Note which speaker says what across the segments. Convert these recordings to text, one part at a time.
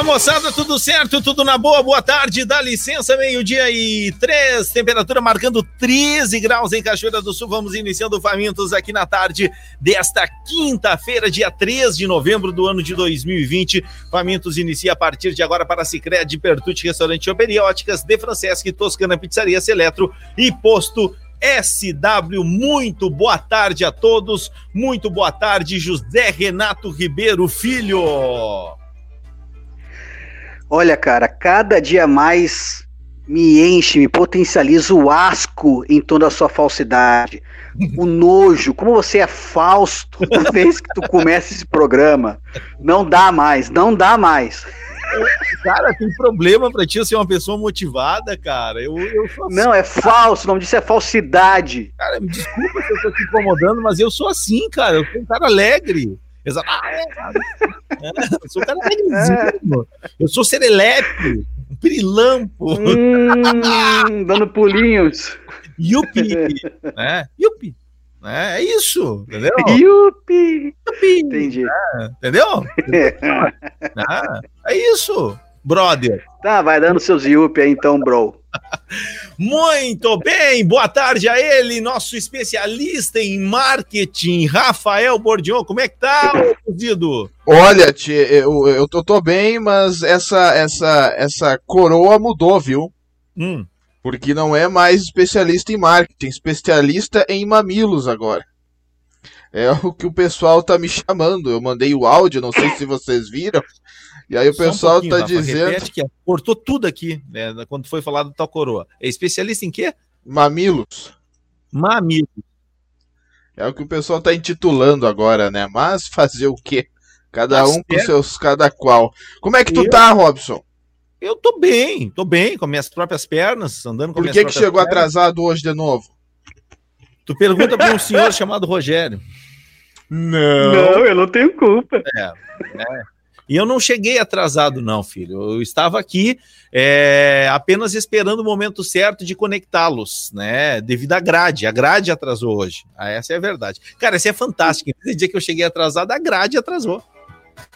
Speaker 1: Fala moçada, tudo certo? Tudo na boa? Boa tarde, dá licença, meio-dia e três, temperatura marcando 13 graus em Cachoeira do Sul. Vamos iniciando Famintos aqui na tarde desta quinta-feira, dia 3 de novembro do ano de 2020. Famintos inicia a partir de agora para Cicred, Pertute, Restaurante Operióticas, De Franceschi, Toscana Pizzaria, Seletro e Posto SW. Muito boa tarde a todos. Muito boa tarde, José Renato Ribeiro Filho.
Speaker 2: Olha, cara, cada dia mais me enche, me potencializa o asco em toda a sua falsidade. O nojo, como você é falso toda vez que tu começa esse programa. Não dá mais, não dá mais.
Speaker 1: Cara, tem problema pra ti ser uma pessoa motivada, cara. Eu, eu
Speaker 2: assim, Não, é falso, o nome disso é falsidade.
Speaker 1: Cara, me desculpa se eu tô te incomodando, mas eu sou assim, cara. Eu sou um cara alegre. Exato. Ah, é, é, eu sou um cara alegrezinho. Eu sou serelepe, pirilampo.
Speaker 2: Hum, dando pulinhos.
Speaker 1: Yupi, né? Yupi. É, é isso, entendeu?
Speaker 2: Yupi! Yupi. Entendi.
Speaker 1: É, entendeu? é isso, brother.
Speaker 2: Tá, vai dando seus yupi aí então, bro.
Speaker 1: Muito bem, boa tarde a ele, nosso especialista em marketing, Rafael Bordion. Como é que tá, Zido?
Speaker 3: Olha, tia, eu, eu tô, tô, bem, mas essa, essa, essa coroa mudou, viu? Hum. Porque não é mais especialista em marketing, especialista em mamilos agora. É o que o pessoal tá me chamando. Eu mandei o áudio, não sei se vocês viram. E aí o Só pessoal um tá Rafa, dizendo.
Speaker 1: Que cortou tudo aqui, né, quando foi falado do tal coroa. É especialista em quê?
Speaker 3: Mamilos.
Speaker 1: Mamilos.
Speaker 3: É o que o pessoal tá intitulando agora, né? Mas fazer o quê? Cada Mas um com seus cada qual. Como é que tu eu... tá, Robson?
Speaker 1: Eu tô bem, tô bem, com minhas próprias pernas, andando com
Speaker 3: Por que que chegou pernas. atrasado hoje de novo?
Speaker 1: Tu pergunta para um senhor chamado Rogério.
Speaker 2: Não. Não, eu não tenho culpa. É,
Speaker 1: é. E eu não cheguei atrasado, não, filho. Eu estava aqui é, apenas esperando o momento certo de conectá-los, né? Devido à grade. A grade atrasou hoje. Ah, essa é a verdade. Cara, isso é fantástico. Esse dia que eu cheguei atrasado, a grade atrasou.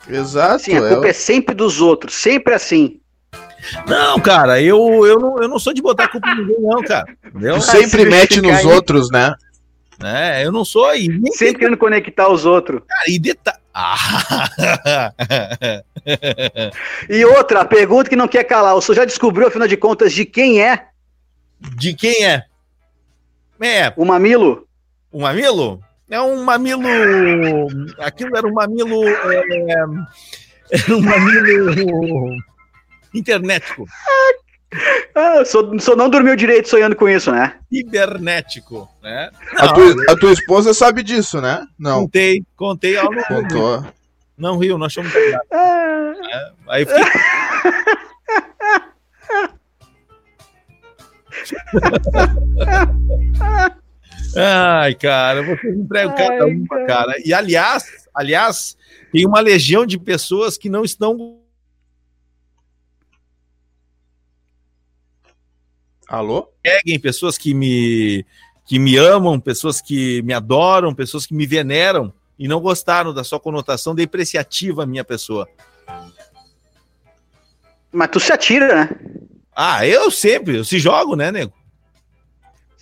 Speaker 2: Exato. Sim, a culpa é, é sempre dos outros, sempre assim.
Speaker 1: Não, cara, eu, eu, não, eu não sou de botar culpa em ninguém, não, cara.
Speaker 3: Sempre mete nos aí. outros, né?
Speaker 1: É, eu não sou. E
Speaker 2: sempre querendo conectar os outros.
Speaker 1: Cara, e detalhe. Ah.
Speaker 2: e outra, pergunta que não quer calar. O senhor já descobriu, afinal de contas, de quem é?
Speaker 1: De quem é?
Speaker 2: É. O mamilo?
Speaker 1: O mamilo? É um mamilo. Aquilo era um mamilo. É... Era um mamilo internético.
Speaker 2: Ah, o senhor não dormiu direito sonhando com isso, né?
Speaker 1: Cibernético, né?
Speaker 3: Não, a, tua, a, tua, esposa sabe disso, né?
Speaker 1: Não. Contei, contei ao
Speaker 3: Contou.
Speaker 1: Não riu, nós chamamos de ah. é, Aí fiquei... Ai, cara, vocês entregam cada uma, cara. E aliás, aliás, tem uma legião de pessoas que não estão
Speaker 3: Alô?
Speaker 1: Seguem pessoas que me, que me amam, pessoas que me adoram, pessoas que me veneram e não gostaram da sua conotação depreciativa à minha pessoa.
Speaker 2: Mas tu se atira, né?
Speaker 1: Ah, eu sempre, eu se jogo, né, nego?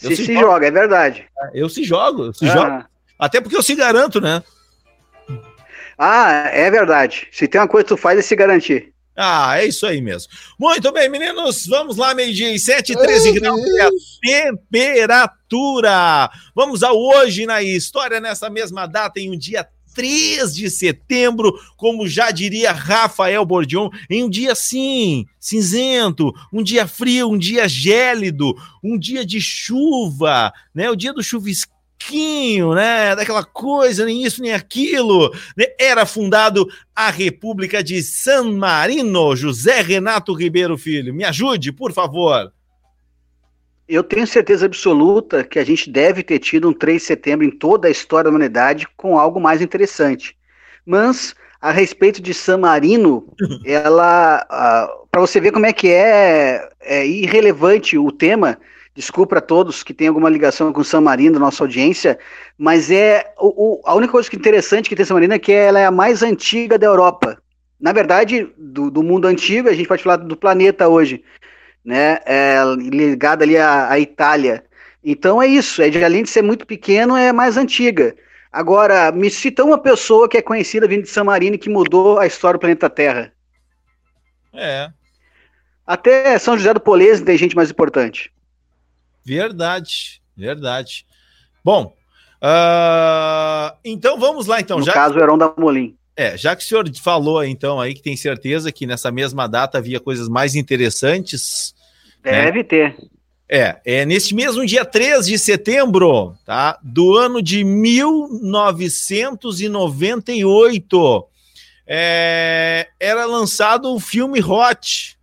Speaker 2: Eu se, se, se joga, é verdade.
Speaker 1: Eu se jogo, eu se ah. jogo. Até porque eu se garanto, né?
Speaker 2: Ah, é verdade. Se tem uma coisa que tu faz é se garantir.
Speaker 1: Ah, é isso aí mesmo. Muito bem, meninos, vamos lá, meio-dia e 7, 13 graus é a temperatura. Vamos ao hoje na história, nessa mesma data, em um dia 3 de setembro, como já diria Rafael Bordion, em um dia sim, cinzento, um dia frio, um dia gélido, um dia de chuva, né? O dia do chuvisco pouquinho, né, daquela coisa, nem isso nem aquilo. Né? Era fundado a República de San Marino. José Renato Ribeiro Filho, me ajude, por favor.
Speaker 2: Eu tenho certeza absoluta que a gente deve ter tido um 3 de setembro em toda a história da humanidade com algo mais interessante. Mas, a respeito de San Marino, ela. Uh, para você ver como é que é, é irrelevante o tema, Desculpa a todos que têm alguma ligação com San Marino, nossa audiência, mas é o, o, a única coisa que é interessante que tem San Marino é que ela é a mais antiga da Europa. na verdade, do, do, mundo antigo, a gente pode falar do planeta hoje, né? É, ligado ali à, à Itália. Então é isso, é de além de ser muito pequeno, é mais antiga. Agora, me cita uma pessoa que é conhecida vindo de San Marino que mudou a história do planeta Terra.
Speaker 1: É.
Speaker 2: Até São José do Polese tem gente mais importante.
Speaker 1: Verdade, verdade. Bom, uh, então vamos lá então.
Speaker 2: No já caso, que... Heron da Molim.
Speaker 1: É, já que o senhor falou então aí que tem certeza que nessa mesma data havia coisas mais interessantes.
Speaker 2: Né? Deve né? ter.
Speaker 1: É, é neste mesmo dia 3 de setembro, tá? Do ano de 1998, é, era lançado o filme Hot.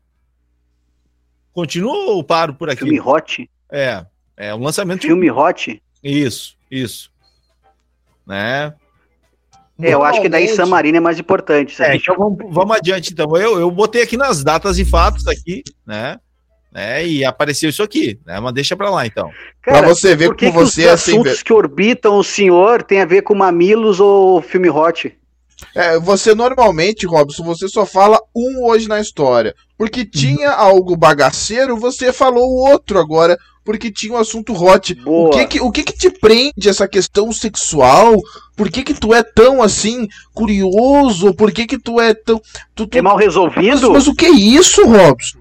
Speaker 1: Continua ou paro por aqui?
Speaker 2: Filme Hot?
Speaker 1: É, é um lançamento.
Speaker 2: Filme de... Hot?
Speaker 1: Isso, isso. Né?
Speaker 2: É, eu acho que daí San Marino é mais importante.
Speaker 1: É, então vamos, vamos adiante, então. Eu, eu botei aqui nas datas e fatos aqui, né? né? E apareceu isso aqui, né? Mas deixa para lá então.
Speaker 3: Para você ver como você é
Speaker 2: assim. Os assuntos que orbitam o senhor tem a ver com mamilos ou filme hot?
Speaker 3: É, você normalmente, Robson, você só fala um hoje na história. Porque tinha algo bagaceiro, você falou o outro agora, porque tinha um assunto hot. Boa. O que que, o que que te prende essa questão sexual? Por que que tu é tão assim curioso? Por que que tu é tão tu, tu...
Speaker 2: é mal resolvido? Mas,
Speaker 3: mas o que é isso, Robson?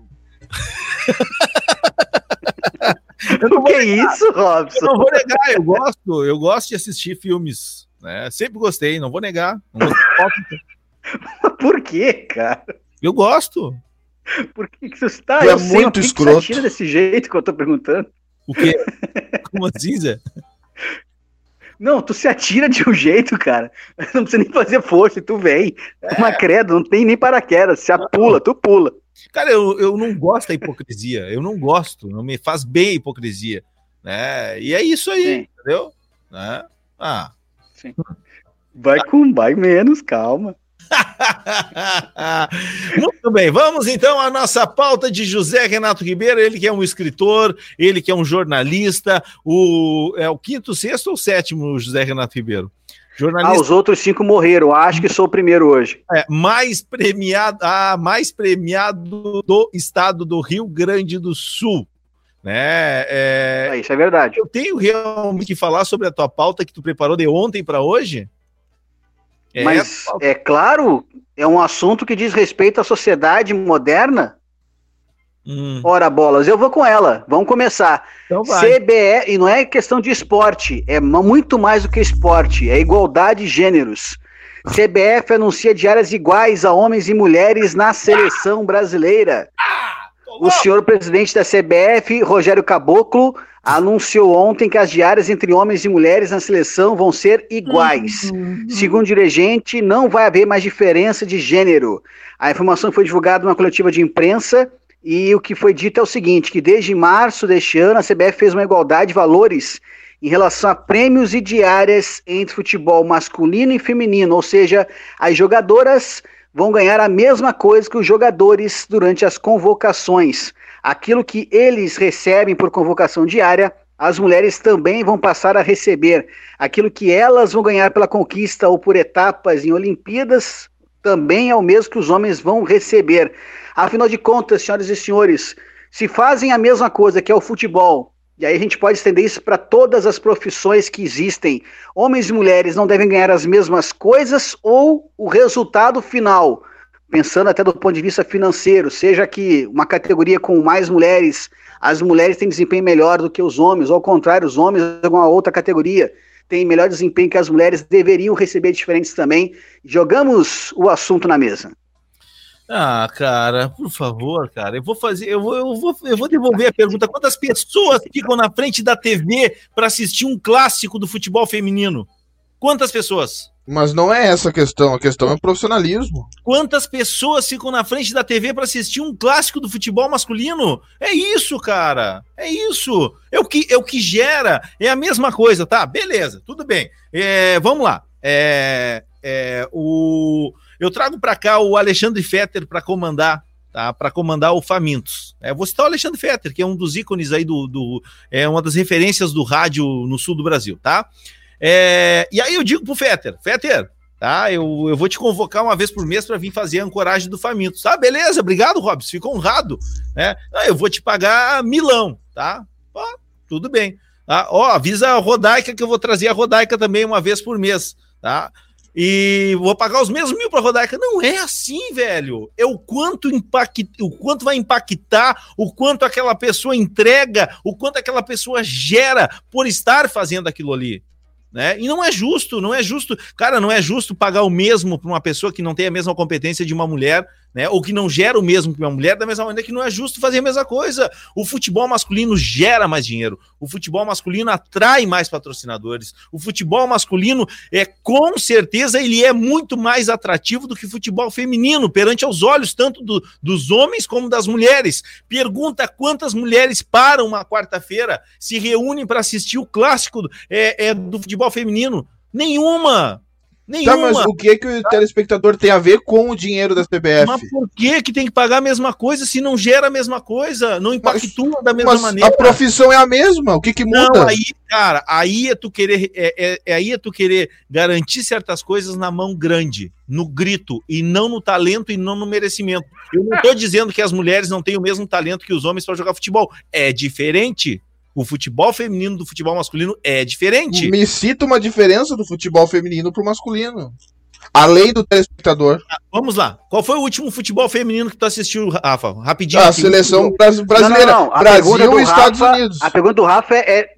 Speaker 2: eu não o que é isso, Robson?
Speaker 1: Eu não vou negar, eu gosto, eu gosto de assistir filmes, né? Sempre gostei, não vou negar. Não.
Speaker 2: Por que, cara?
Speaker 1: Eu gosto.
Speaker 2: Por que, que você está?
Speaker 3: é muito escroto.
Speaker 2: Você desse jeito que eu tô perguntando.
Speaker 1: O quê? Como assim, Zé?
Speaker 2: Não, tu se atira de um jeito, cara. Não precisa nem fazer força, tu vem. É. Uma credo, não tem nem paraquedas. Se pula, tu pula.
Speaker 1: Cara, eu, eu não gosto da hipocrisia. Eu não gosto. Não me faz bem a hipocrisia. Né? E é isso aí, Sim. entendeu? Né? Ah.
Speaker 2: Sim. Vai com vai menos, calma.
Speaker 1: Muito bem, vamos então à nossa pauta de José Renato Ribeiro, ele que é um escritor, ele que é um jornalista, o é o quinto, sexto ou sétimo José Renato Ribeiro?
Speaker 2: Jornalista... Ah, os outros cinco morreram. Acho que sou o primeiro hoje.
Speaker 1: É, mais premiado, ah, mais premiado do estado do Rio Grande do Sul. Né?
Speaker 2: É... isso é verdade.
Speaker 1: Eu tenho realmente que falar sobre a tua pauta que tu preparou de ontem para hoje.
Speaker 2: É Mas é claro, é um assunto que diz respeito à sociedade moderna. Hum. Ora, bolas, eu vou com ela. Vamos começar. Então CBE, e não é questão de esporte, é muito mais do que esporte, é igualdade de gêneros. CBF anuncia diárias iguais a homens e mulheres na seleção brasileira. O senhor presidente da CBF, Rogério Caboclo, anunciou ontem que as diárias entre homens e mulheres na seleção vão ser iguais. Uhum. Segundo o dirigente, não vai haver mais diferença de gênero. A informação foi divulgada numa coletiva de imprensa e o que foi dito é o seguinte, que desde março deste ano a CBF fez uma igualdade de valores em relação a prêmios e diárias entre futebol masculino e feminino, ou seja, as jogadoras vão ganhar a mesma coisa que os jogadores durante as convocações. Aquilo que eles recebem por convocação diária, as mulheres também vão passar a receber. Aquilo que elas vão ganhar pela conquista ou por etapas em Olimpíadas, também é o mesmo que os homens vão receber. Afinal de contas, senhoras e senhores, se fazem a mesma coisa que é o futebol, e aí a gente pode estender isso para todas as profissões que existem. Homens e mulheres não devem ganhar as mesmas coisas ou o resultado final pensando até do ponto de vista financeiro, seja que uma categoria com mais mulheres, as mulheres têm desempenho melhor do que os homens, ou ao contrário, os homens de alguma outra categoria têm melhor desempenho que as mulheres, deveriam receber diferentes também. Jogamos o assunto na mesa.
Speaker 1: Ah, cara, por favor, cara, eu vou fazer, eu vou, eu vou, eu vou devolver a pergunta. Quantas pessoas ficam na frente da TV para assistir um clássico do futebol feminino? Quantas pessoas?
Speaker 3: Mas não é essa a questão, a questão é o profissionalismo.
Speaker 1: Quantas pessoas ficam na frente da TV para assistir um clássico do futebol masculino? É isso, cara. É isso. É o que, é o que gera. É a mesma coisa, tá? Beleza, tudo bem. É, vamos lá. É, é, o, eu trago para cá o Alexandre Fetter para comandar tá? Para comandar o Famintos. É, vou citar o Alexandre Fetter, que é um dos ícones aí do, do, é uma das referências do rádio no sul do Brasil, tá? É, e aí eu digo pro Fetter, Fetter, tá? Eu, eu vou te convocar uma vez por mês para vir fazer a ancoragem do Faminto, tá? Beleza, obrigado, Robson, fico honrado, né? Eu vou te pagar milão, tá? Ó, tudo bem. Tá? Ó, avisa a Rodaica que eu vou trazer a Rodaica também uma vez por mês, tá? E vou pagar os mesmos mil para Rodaica. Não é assim, velho. É o quanto impacta, o quanto vai impactar, o quanto aquela pessoa entrega, o quanto aquela pessoa gera por estar fazendo aquilo ali. Né? E não é justo, não é justo. Cara, não é justo pagar o mesmo para uma pessoa que não tem a mesma competência de uma mulher né? Ou que não gera o mesmo que uma mulher, da mesma maneira que não é justo fazer a mesma coisa. O futebol masculino gera mais dinheiro, o futebol masculino atrai mais patrocinadores, o futebol masculino é com certeza ele é muito mais atrativo do que o futebol feminino perante aos olhos tanto do, dos homens como das mulheres. Pergunta quantas mulheres param uma quarta-feira, se reúnem para assistir o clássico é, é, do futebol feminino. Nenhuma.
Speaker 3: Nenhuma. Tá, mas o que que o telespectador tem a ver com o dinheiro da CBF? Mas
Speaker 1: por que que tem que pagar a mesma coisa se não gera a mesma coisa? Não impactua mas, da mesma mas maneira?
Speaker 3: A profissão é a mesma, o que que muda? Não,
Speaker 1: aí, cara, aí é tu querer é, é, é, aí é tu querer garantir certas coisas na mão grande, no grito e não no talento e não no merecimento. Eu não tô dizendo que as mulheres não têm o mesmo talento que os homens para jogar futebol. É diferente. O futebol feminino do futebol masculino é diferente.
Speaker 3: Me cita uma diferença do futebol feminino pro masculino. Além do telespectador.
Speaker 1: Ah, vamos lá. Qual foi o último futebol feminino que tu assistiu, Rafa? Rapidinho.
Speaker 3: A seleção brasileira. Não, não, não. Brasil
Speaker 2: e Estados Rafa, Unidos. A pergunta do Rafa é, é,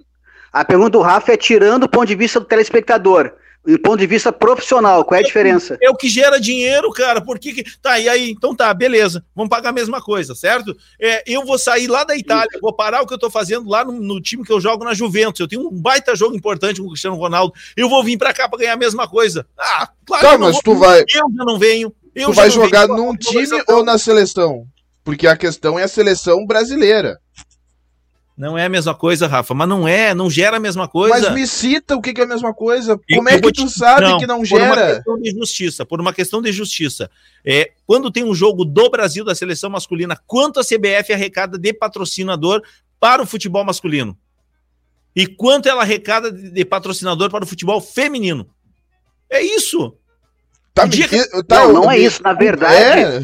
Speaker 2: a pergunta do Rafa é tirando o ponto de vista do telespectador. Do ponto de vista profissional, qual é a diferença?
Speaker 1: É o que gera dinheiro, cara. Por que, que. Tá, e aí? Então tá, beleza. Vamos pagar a mesma coisa, certo? É, eu vou sair lá da Itália, vou parar o que eu tô fazendo lá no, no, time que eu jogo na Juventus. Eu tenho um baita jogo importante com o Cristiano Ronaldo. Eu vou vir pra cá pra ganhar a mesma coisa. Ah,
Speaker 3: claro tá, mas vou, tu vai.
Speaker 1: Eu já não venho.
Speaker 3: tu vai jogar venho, num time ou na seleção? Porque a questão é a seleção brasileira.
Speaker 1: Não é a mesma coisa, Rafa, mas não é, não gera a mesma coisa. Mas
Speaker 3: me cita o que, é a mesma coisa. Como é que tu te... sabe não, que não gera? Por
Speaker 1: uma questão de justiça, por uma questão de justiça. É, quando tem um jogo do Brasil da seleção masculina, quanto a CBF arrecada de patrocinador para o futebol masculino? E quanto ela arrecada de patrocinador para o futebol feminino? É isso.
Speaker 2: Tá, me... que... tá, não, não é isso. Na verdade, é...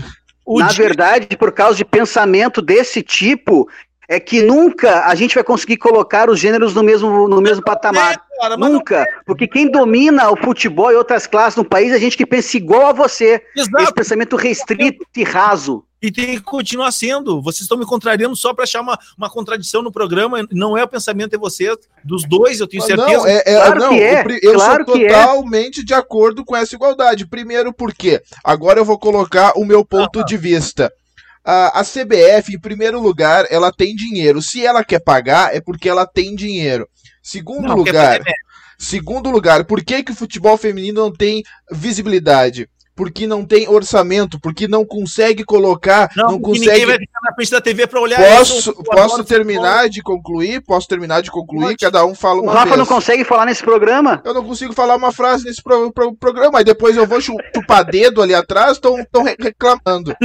Speaker 2: na dia... verdade, por causa de pensamento desse tipo, é que nunca a gente vai conseguir colocar os gêneros no mesmo, no mesmo patamar. É, cara, nunca. Porque quem domina o futebol e outras classes no país é gente que pensa igual a você. Exato. Esse pensamento restrito e raso.
Speaker 1: E tem que continuar sendo. Vocês estão me contrariando só para achar uma, uma contradição no programa. Não é o pensamento de vocês, dos dois, eu tenho ah, certeza.
Speaker 3: Não, é, é, claro não, que é. Eu claro sou é. totalmente é. de acordo com essa igualdade. Primeiro, porque agora eu vou colocar o meu ponto ah, de vista a, a CBF, em primeiro lugar, ela tem dinheiro. Se ela quer pagar, é porque ela tem dinheiro. Segundo não, lugar, segundo lugar, por que, que o futebol feminino não tem visibilidade? Porque não tem orçamento, porque não consegue colocar, não, não consegue. Ninguém vai ficar
Speaker 1: na frente da TV para olhar.
Speaker 3: Posso, isso, posso terminar de concluir? Posso terminar de concluir? Pode. Cada um fala uma
Speaker 2: O Rafa vez. não consegue falar nesse programa?
Speaker 3: Eu não consigo falar uma frase nesse pro, pro, programa, aí depois eu vou chupar dedo ali atrás, estão reclamando.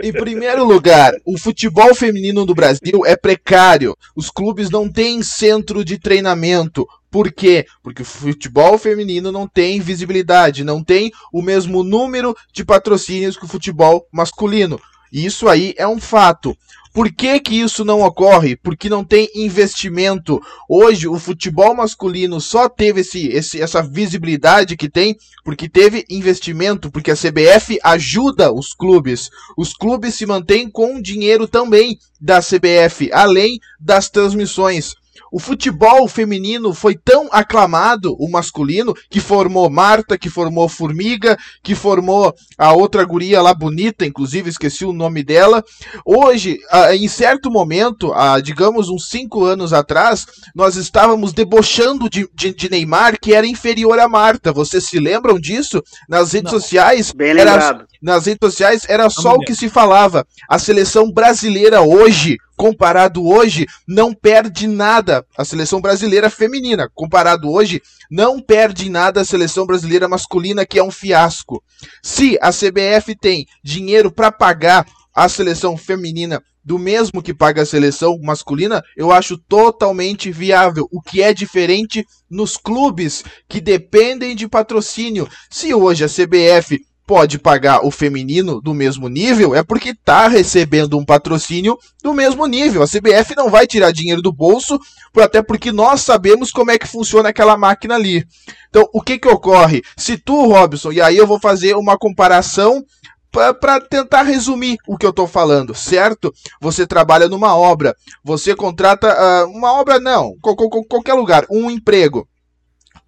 Speaker 3: em primeiro lugar, o futebol feminino do Brasil é precário. Os clubes não têm centro de treinamento. Por quê? Porque o futebol feminino não tem visibilidade, não tem o mesmo número de patrocínios que o futebol masculino. Isso aí é um fato. Por que, que isso não ocorre? Porque não tem investimento. Hoje o futebol masculino só teve esse, esse, essa visibilidade que tem porque teve investimento, porque a CBF ajuda os clubes. Os clubes se mantêm com dinheiro também da CBF, além das transmissões. O futebol feminino foi tão aclamado, o masculino, que formou Marta, que formou Formiga, que formou a outra guria lá bonita, inclusive esqueci o nome dela. Hoje, em certo momento, digamos uns cinco anos atrás, nós estávamos debochando de, de, de, Neymar, que era inferior a Marta. Vocês se lembram disso? Nas redes Não. sociais.
Speaker 2: Bem lembrado.
Speaker 3: Era, nas redes sociais era só o que se falava. A seleção brasileira hoje comparado hoje, não perde nada a seleção brasileira feminina. Comparado hoje, não perde nada a seleção brasileira masculina, que é um fiasco. Se a CBF tem dinheiro para pagar a seleção feminina do mesmo que paga a seleção masculina, eu acho totalmente viável. O que é diferente nos clubes que dependem de patrocínio. Se hoje a CBF pode pagar o feminino do mesmo nível, é porque está recebendo um patrocínio do mesmo nível. A CBF não vai tirar dinheiro do bolso, até porque nós sabemos como é que funciona aquela máquina ali. Então, o que que ocorre? Se tu, Robson, e aí eu vou fazer uma comparação para tentar resumir o que eu estou falando, certo? Você trabalha numa obra, você contrata uh, uma obra não, qualquer lugar, um emprego.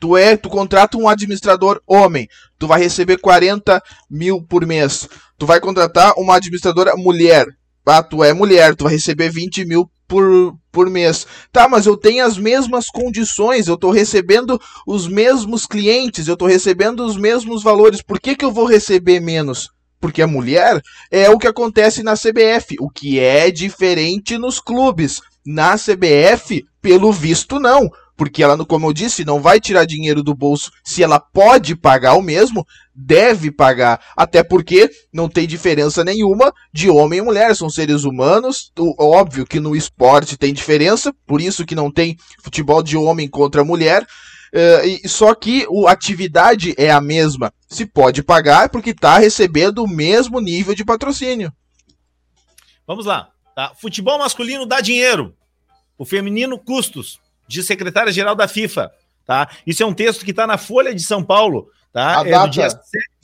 Speaker 3: Tu é, tu contrata um administrador homem, tu vai receber 40 mil por mês. Tu vai contratar uma administradora mulher, ah, tu é mulher, tu vai receber 20 mil por, por mês. Tá, mas eu tenho as mesmas condições, eu estou recebendo os mesmos clientes, eu estou recebendo os mesmos valores. Por que, que eu vou receber menos? porque a mulher é o que acontece na CBF, o que é diferente nos clubes. Na CBF, pelo visto, não. Porque ela, como eu disse, não vai tirar dinheiro do bolso. Se ela pode pagar o mesmo, deve pagar. Até porque não tem diferença nenhuma de homem e mulher. São seres humanos. Óbvio que no esporte tem diferença. Por isso que não tem futebol de homem contra mulher. Uh, só que a atividade é a mesma. Se pode pagar porque está recebendo o mesmo nível de patrocínio.
Speaker 1: Vamos lá. Tá? Futebol masculino dá dinheiro. O feminino, custos. De secretária-geral da FIFA. Tá? Isso é um texto que está na Folha de São Paulo. Tá?
Speaker 2: A é data. dia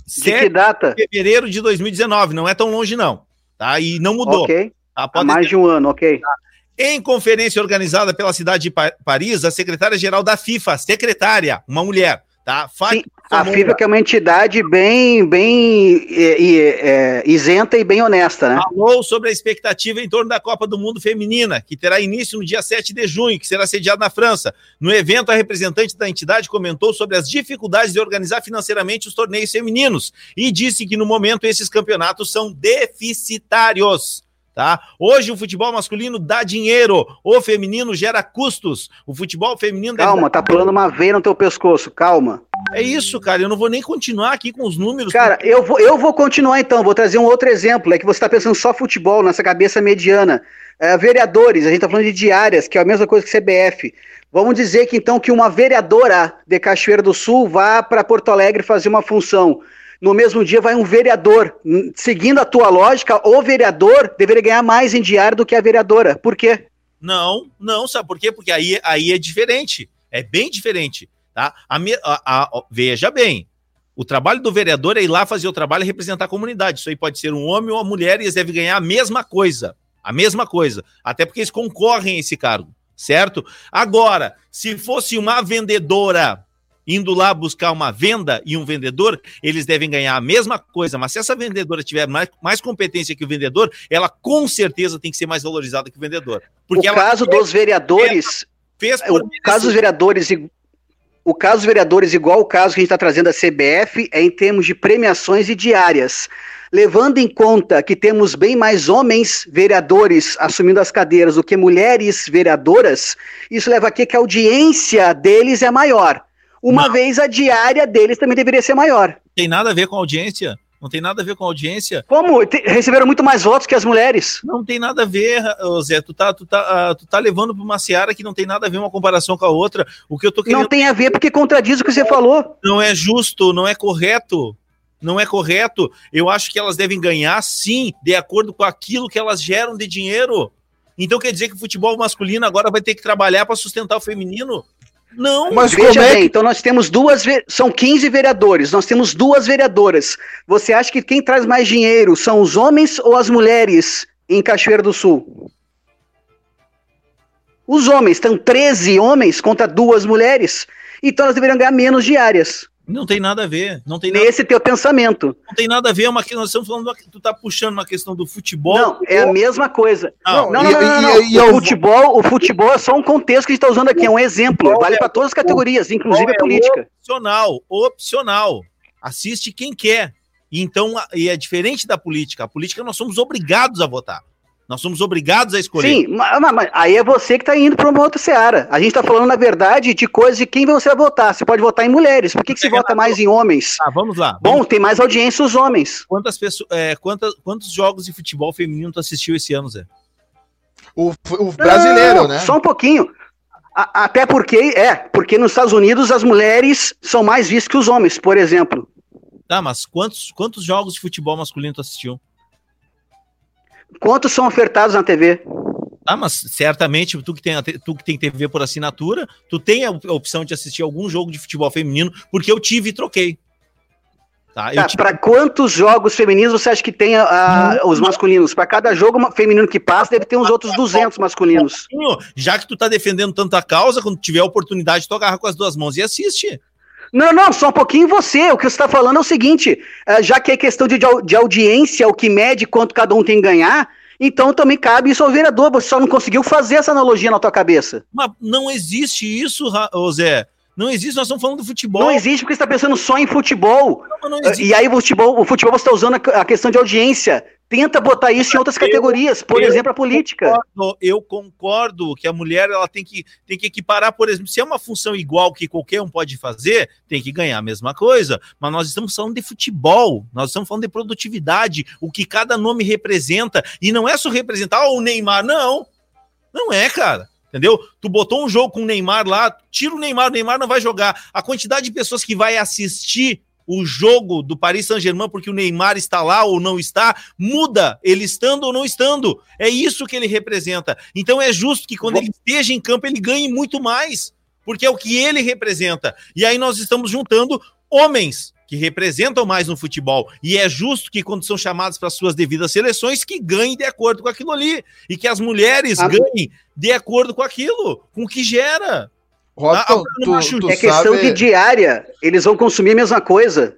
Speaker 2: 7
Speaker 1: data? de fevereiro de 2019. Não é tão longe, não. Tá? E não mudou.
Speaker 2: Ok. Tá? Há mais ter... de um ano, ok. Tá?
Speaker 1: Em conferência organizada pela cidade de Paris, a secretária-geral da FIFA, secretária, uma mulher, tá?
Speaker 2: Sim, a FIFA que é uma entidade bem, bem é, é, isenta e bem honesta, né?
Speaker 1: Falou sobre a expectativa em torno da Copa do Mundo Feminina, que terá início no dia 7 de junho, que será sediada na França. No evento, a representante da entidade comentou sobre as dificuldades de organizar financeiramente os torneios femininos e disse que no momento esses campeonatos são deficitários tá? Hoje o futebol masculino dá dinheiro, o feminino gera custos. O futebol feminino
Speaker 2: Calma, tá pulando uma veia no teu pescoço, calma.
Speaker 1: É isso, cara, eu não vou nem continuar aqui com os números.
Speaker 2: Cara, eu vou, eu vou continuar então, vou trazer um outro exemplo, é que você está pensando só futebol, nessa cabeça mediana. É, vereadores, a gente tá falando de diárias, que é a mesma coisa que CBF. Vamos dizer que então que uma vereadora de Cachoeira do Sul vá para Porto Alegre fazer uma função no mesmo dia vai um vereador. Seguindo a tua lógica, o vereador deveria ganhar mais em diário do que a vereadora. Por quê?
Speaker 1: Não, não, sabe por quê? Porque aí, aí é diferente. É bem diferente. Tá? A, a, a, veja bem, o trabalho do vereador é ir lá fazer o trabalho e representar a comunidade. Isso aí pode ser um homem ou uma mulher e eles devem ganhar a mesma coisa. A mesma coisa. Até porque eles concorrem a esse cargo, certo? Agora, se fosse uma vendedora indo lá buscar uma venda e um vendedor, eles devem ganhar a mesma coisa, mas se essa vendedora tiver mais, mais competência que o vendedor, ela com certeza tem que ser mais valorizada que o vendedor.
Speaker 2: Porque o caso fez, dos vereadores. Fez o caso dos vereadores. O caso dos vereadores, igual o caso que a gente está trazendo da CBF, é em termos de premiações e diárias. Levando em conta que temos bem mais homens vereadores assumindo as cadeiras do que mulheres vereadoras, isso leva aqui que a audiência deles é maior. Uma não. vez a diária deles também deveria ser maior.
Speaker 1: Tem nada a ver com a audiência. Não tem nada a ver com a audiência.
Speaker 2: Como? Te, receberam muito mais votos que as mulheres.
Speaker 1: Não tem nada a ver, Zé. Tu tá, tu tá, uh, tu tá levando para uma seara que não tem nada a ver uma comparação com a outra. O que eu tô
Speaker 2: querendo... Não tem a ver porque contradiz o que você falou.
Speaker 1: Não é justo, não é correto. Não é correto. Eu acho que elas devem ganhar, sim, de acordo com aquilo que elas geram de dinheiro. Então quer dizer que o futebol masculino agora vai ter que trabalhar para sustentar o feminino?
Speaker 2: Não, mas veja é bem, que... então nós temos duas, são 15 vereadores, nós temos duas vereadoras. Você acha que quem traz mais dinheiro são os homens ou as mulheres em Cachoeira do Sul? Os homens, estão 13 homens contra duas mulheres, então elas deveriam ganhar menos diárias.
Speaker 1: Não tem nada a ver. Não tem
Speaker 2: Nesse
Speaker 1: nada...
Speaker 2: teu pensamento.
Speaker 1: Não tem nada a ver. É uma, nós estamos falando. Tu tá puxando uma questão do futebol.
Speaker 2: Não, é a mesma coisa. Não, não, não. não, não, não. E, e, o, futebol, o futebol é só um contexto que a gente está usando aqui. É um exemplo. Vale é, para todas as categorias, inclusive a é política.
Speaker 1: Opcional. Opcional. Assiste quem quer. Então, e é diferente da política. A política nós somos obrigados a votar. Nós somos obrigados a escolher.
Speaker 2: Sim, mas, mas aí é você que está indo para uma outra seara. A gente está falando, na verdade, de coisas de quem você vai votar. Você pode votar em mulheres. Por que, que você vota mais em homens?
Speaker 1: Ah, vamos lá.
Speaker 2: Bom, tem mais audiência os homens.
Speaker 1: Quantas pessoas, é, quantas, quantos jogos de futebol feminino tu assistiu esse ano, Zé?
Speaker 3: O, o brasileiro, Não, né?
Speaker 2: Só um pouquinho. A, até porque, é, porque nos Estados Unidos as mulheres são mais vistas que os homens, por exemplo.
Speaker 1: Tá, mas quantos, quantos jogos de futebol masculino tu assistiu?
Speaker 2: Quantos são ofertados na TV?
Speaker 1: Ah, mas certamente tu que, tem, tu que tem TV por assinatura, tu tem a opção de assistir algum jogo de futebol feminino, porque eu tive e troquei.
Speaker 2: Tá, tá. Para quantos jogos femininos você acha que tem a, os masculinos? Para cada jogo feminino que passa, deve ter uns outros 200 masculinos.
Speaker 1: Já que tu tá defendendo tanta causa, quando tiver a oportunidade, tu agarra com as duas mãos e assiste.
Speaker 2: Não, não, só um pouquinho você. O que você está falando é o seguinte: eh, já que é questão de, de audiência, o que mede quanto cada um tem que ganhar, então também cabe isso ao vereador. Você só não conseguiu fazer essa analogia na tua cabeça.
Speaker 1: Mas não existe isso, Zé. Não existe, nós estamos falando do futebol.
Speaker 2: Não existe porque você está pensando só em futebol. Não, não e aí o futebol, o futebol você está usando a questão de audiência. Tenta botar isso em outras categorias, por eu exemplo, a política.
Speaker 1: Concordo, eu concordo que a mulher ela tem que, tem que equiparar, por exemplo, se é uma função igual que qualquer um pode fazer, tem que ganhar a mesma coisa. Mas nós estamos falando de futebol, nós estamos falando de produtividade, o que cada nome representa. E não é só representar oh, o Neymar, não. Não é, cara. Entendeu? Tu botou um jogo com o Neymar lá, tira o Neymar, o Neymar não vai jogar. A quantidade de pessoas que vai assistir o jogo do Paris Saint-Germain porque o Neymar está lá ou não está, muda ele estando ou não estando. É isso que ele representa. Então é justo que quando ele esteja em campo ele ganhe muito mais, porque é o que ele representa. E aí nós estamos juntando homens que representam mais no futebol. E é justo que, quando são chamados para suas devidas seleções, que ganhem de acordo com aquilo ali. E que as mulheres ah, ganhem de acordo com aquilo, com o que gera.
Speaker 2: Robson, ah, tu, tu é questão sabe... de diária. Eles vão consumir a mesma coisa.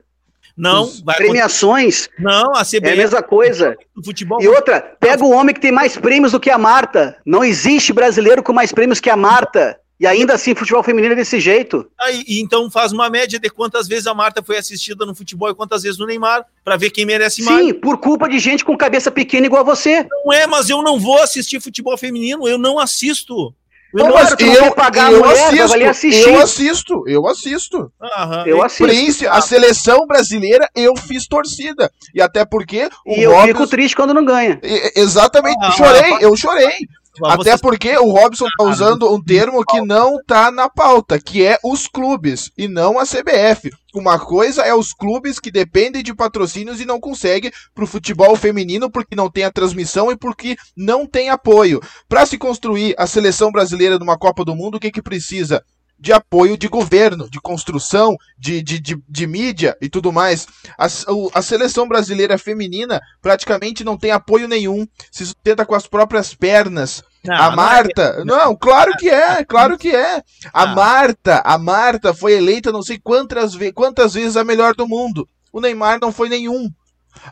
Speaker 1: Não,
Speaker 2: vai premiações.
Speaker 1: Não, a CBF
Speaker 2: é a mesma coisa.
Speaker 1: Futebol.
Speaker 2: E outra, pega o homem que tem mais prêmios do que a Marta. Não existe brasileiro com mais prêmios que a Marta. E ainda assim, futebol feminino é desse jeito.
Speaker 1: Aí, então faz uma média de quantas vezes a Marta foi assistida no futebol e quantas vezes no Neymar, para ver quem merece mais. Sim,
Speaker 2: por culpa de gente com cabeça pequena igual a você.
Speaker 1: Não é, mas eu não vou assistir futebol feminino, eu não assisto.
Speaker 3: Eu, não, mas eu, pagar eu, mulher, assisto, eu assisto, eu assisto,
Speaker 2: Aham, eu assisto.
Speaker 3: Príncipe, a seleção brasileira eu fiz torcida. E até porque
Speaker 2: o E eu Robson... fico triste quando não ganha.
Speaker 3: Exatamente, ah, chorei, eu chorei. Até porque o Robson tá usando um termo que não tá na pauta, que é os clubes e não a CBF. Uma coisa é os clubes que dependem de patrocínios e não conseguem pro futebol feminino porque não tem a transmissão e porque não tem apoio. Para se construir a seleção brasileira numa Copa do Mundo, o que que precisa? de apoio de governo, de construção, de, de, de, de mídia e tudo mais. A, a, seleção brasileira feminina praticamente não tem apoio nenhum, se sustenta com as próprias pernas. Não, a Marta, não, é... não, claro que é, claro que é. A não. Marta, a Marta foi eleita não sei quantas, quantas vezes a melhor do mundo. O Neymar não foi nenhum.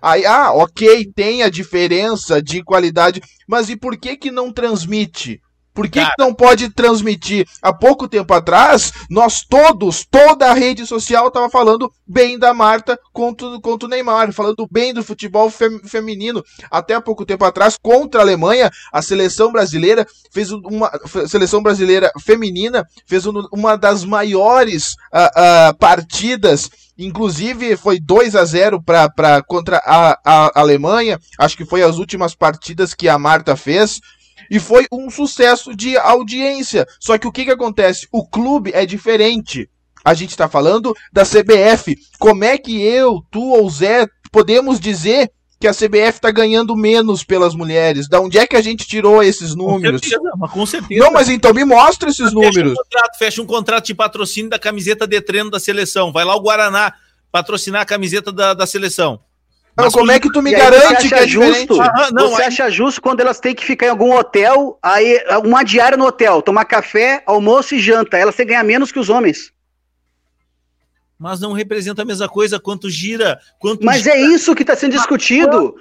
Speaker 3: Aí, ah, ok, tem a diferença de qualidade, mas e por que que não transmite? Por que, que, não pode transmitir? Há pouco tempo atrás, nós todos, toda a rede social estava falando bem da Marta contra, contra o Neymar, falando bem do futebol fem, feminino. Até há pouco tempo atrás, contra a Alemanha, a seleção brasileira fez uma seleção brasileira feminina fez uma das maiores uh, uh, partidas Inclusive foi 2 a 0 pra, pra, contra a, a Alemanha. Acho que foi as últimas partidas que a Marta fez e foi um sucesso de audiência. Só que o que, que acontece? O clube é diferente. A gente está falando da CBF. Como é que eu, tu ou Zé podemos dizer que a CBF está ganhando menos pelas mulheres? Da onde é que a gente tirou esses números? Com certeza,
Speaker 1: mas com certeza.
Speaker 3: Não, mas então me mostra esses fecha números.
Speaker 1: Um contrato, fecha um contrato de patrocínio da camiseta de treino da seleção. Vai lá o Guaraná patrocinar a camiseta da, da seleção.
Speaker 3: Mas como é que tu me garante que é
Speaker 2: justo? Ah, não, você aí... acha justo quando elas têm que ficar em algum hotel, aí uma diária no hotel, tomar café, almoço e janta, elas têm que ganhar menos que os homens.
Speaker 1: Mas não representa a mesma coisa quanto gira, quanto
Speaker 2: Mas
Speaker 1: gira.
Speaker 2: é isso que está sendo discutido.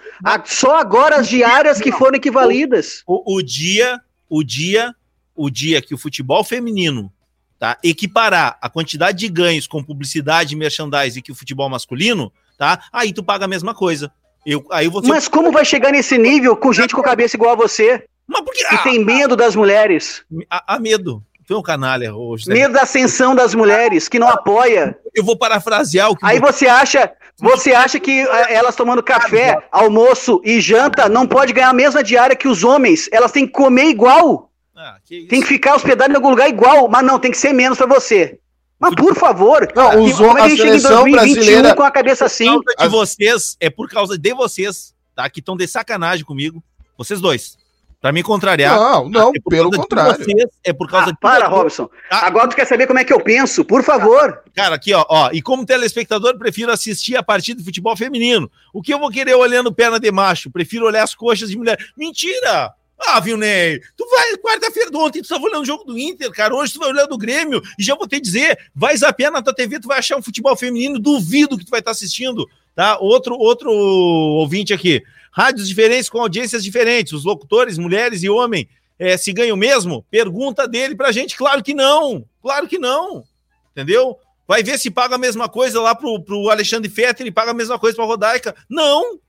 Speaker 2: só agora as diárias que foram equivalidas.
Speaker 1: O, o, o dia, o dia, o dia que o futebol feminino tá equiparar a quantidade de ganhos com publicidade e merchandising que o futebol masculino, tá? Aí tu paga a mesma coisa.
Speaker 2: Eu, aí você... Mas como vai chegar nesse nível com gente com cabeça igual a você? Mas porque, que ah, tem medo das mulheres.
Speaker 1: Há, medo. Tu é um canalha
Speaker 2: hoje. Né? Medo da ascensão das mulheres, que não apoia.
Speaker 1: Eu vou parafrasear o que.
Speaker 2: Aí você acha, você acha que eh, elas tomando café, almoço e janta não pode ganhar a mesma diária que os homens? Elas têm que comer igual. Ah, que tem que ficar hospedado em algum lugar igual, mas não, tem que ser menos para você. Mas por favor,
Speaker 1: não, os como é que a gente chega em 2021 brasileira...
Speaker 2: com a cabeça assim?
Speaker 1: Por causa de vocês, é por causa de vocês, tá? Que estão de sacanagem comigo. Vocês dois. Pra me contrariar.
Speaker 3: Não, não, é pelo contrário. Vocês,
Speaker 2: é por causa ah, de. Para, Robson. Ah, Agora tu quer saber como é que eu penso, por favor.
Speaker 1: Cara, aqui, ó, ó. E como telespectador, prefiro assistir a partida de futebol feminino. O que eu vou querer olhando perna de macho? Prefiro olhar as coxas de mulher. Mentira! Ah, Vilney, tu vai quarta-feira do ontem, tu estava olhando o jogo do Inter, cara. Hoje tu vai olhando o Grêmio e já vou te dizer, vai zapear na tua TV, tu vai achar um futebol feminino, duvido que tu vai estar assistindo, tá? Outro outro ouvinte aqui. Rádios diferentes com audiências diferentes, os locutores, mulheres e homem, é, se ganham mesmo? Pergunta dele pra gente, claro que não. Claro que não. Entendeu? Vai ver se paga a mesma coisa lá pro, pro Alexandre Fetter e paga a mesma coisa pra Rodaica. Não,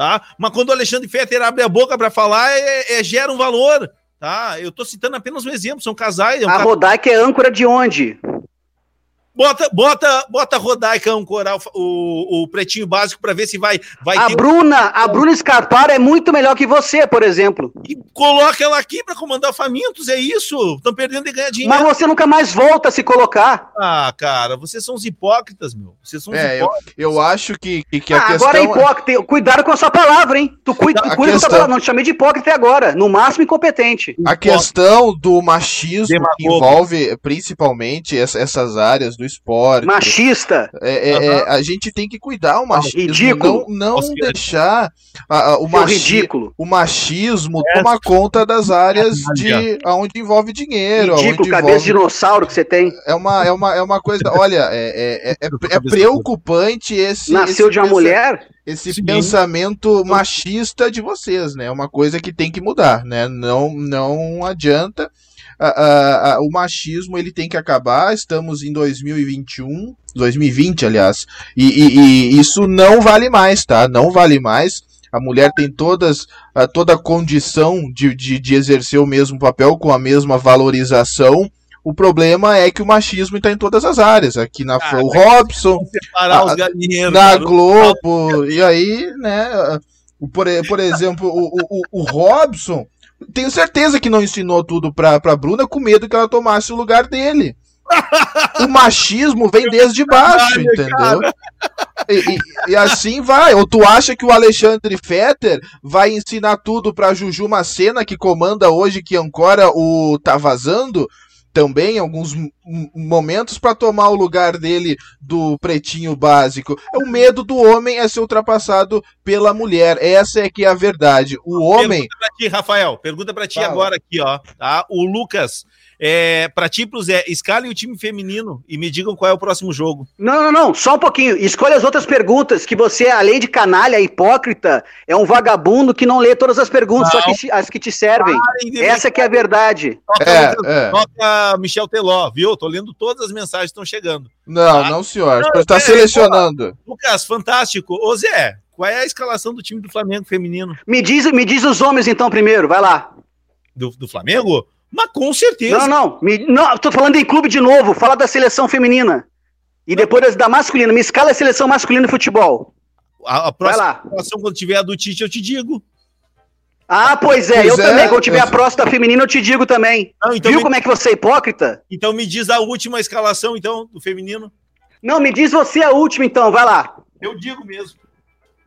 Speaker 1: tá? Mas quando o Alexandre Fetter abre a boca para falar, é, é, gera um valor, tá? Eu tô citando apenas um exemplo, são casais. É um
Speaker 2: a Rodaica é âncora de onde?
Speaker 1: Bota, bota, bota rodar e ancorar o, o, o pretinho básico para ver se vai. vai
Speaker 2: a ter... Bruna, a Bruna Scarpar é muito melhor que você, por exemplo.
Speaker 1: E coloca ela aqui para comandar famintos, é isso? Estão perdendo de ganhar dinheiro.
Speaker 2: Mas você nunca mais volta a se colocar.
Speaker 1: Ah, cara, vocês são os hipócritas, meu. Vocês são os
Speaker 3: é, hipócritas. Eu, eu acho que, que, que a
Speaker 2: ah,
Speaker 3: questão.
Speaker 2: Agora é hipócrita. Cuidado com a sua palavra, hein? Tu cuida, tu cuida questão... com a sua palavra. Não te chamei de hipócrita agora. No máximo, incompetente.
Speaker 3: A questão do machismo Demagogo. que envolve principalmente essas áreas do esporte.
Speaker 2: Machista.
Speaker 3: É, é, uhum. a gente tem que cuidar o machismo. Ridículo. Não, não deixar a, a, o, machi ridículo. o machismo é. tomar conta das áreas de onde envolve dinheiro.
Speaker 2: Ridículo, cabeça de dinossauro que você tem.
Speaker 3: É uma, é uma, é uma coisa. Olha, é, é, é, é preocupante esse.
Speaker 2: Nasceu
Speaker 3: esse
Speaker 2: de uma mulher?
Speaker 3: Esse Sim. pensamento machista de vocês, né? É uma coisa que tem que mudar, né? Não, não adianta a, a, o machismo ele tem que acabar. Estamos em 2021, 2020, aliás, e, e, e isso não vale mais, tá? Não vale mais. A mulher tem todas, toda a condição de, de, de exercer o mesmo papel com a mesma valorização. O problema é que o machismo está em todas as áreas. Aqui na ah, o Robson, a, na Globo, e aí, né? Por, por exemplo, o, o, o Robson tenho certeza que não ensinou tudo pra, pra Bruna com medo que ela tomasse o lugar dele. o machismo vem desde baixo, entendeu? E, e, e, assim vai. Ou tu acha que o Alexandre Fetter vai ensinar tudo pra Juju Macena, que comanda hoje, que ancora o Tá Vazando? também alguns momentos para tomar o lugar dele do pretinho básico. O medo do homem é ser ultrapassado pela mulher. Essa é que é a verdade. O homem.
Speaker 1: Pergunta pra ti, Rafael. Pergunta para ti Fala. agora aqui, ó. Tá? O Lucas é, para ti, pro Zé, escalem o time feminino e me digam qual é o próximo jogo.
Speaker 2: Não, não, não, só um pouquinho. Escolha as outras perguntas, que você, além de canalha, hipócrita, é um vagabundo que não lê todas as perguntas, não. só que, as que te servem. Essa que é a verdade.
Speaker 1: Toca, é, é. toca Michel Teló, viu? Tô lendo todas as mensagens que estão chegando.
Speaker 3: Não, tá? não, senhor. Você está é, selecionando.
Speaker 1: Lucas, fantástico. Ô, Zé, qual é a escalação do time do Flamengo feminino?
Speaker 2: Me diz, me diz os homens então primeiro, vai lá.
Speaker 1: Do, do Flamengo? Mas com certeza.
Speaker 2: Não, não. Me, não, tô falando em clube de novo. Fala da seleção feminina. E depois da masculina. Me escala a seleção masculina de futebol.
Speaker 1: A, a próxima situação, quando tiver a do Tite, eu te digo.
Speaker 2: Ah, pois é, pois eu é, também. Quando tiver eu... a próxima feminina, eu te digo também. Não, então Viu me... como é que você é hipócrita?
Speaker 1: Então me diz a última escalação, então, do feminino.
Speaker 2: Não, me diz você a última, então, vai lá.
Speaker 1: Eu digo mesmo.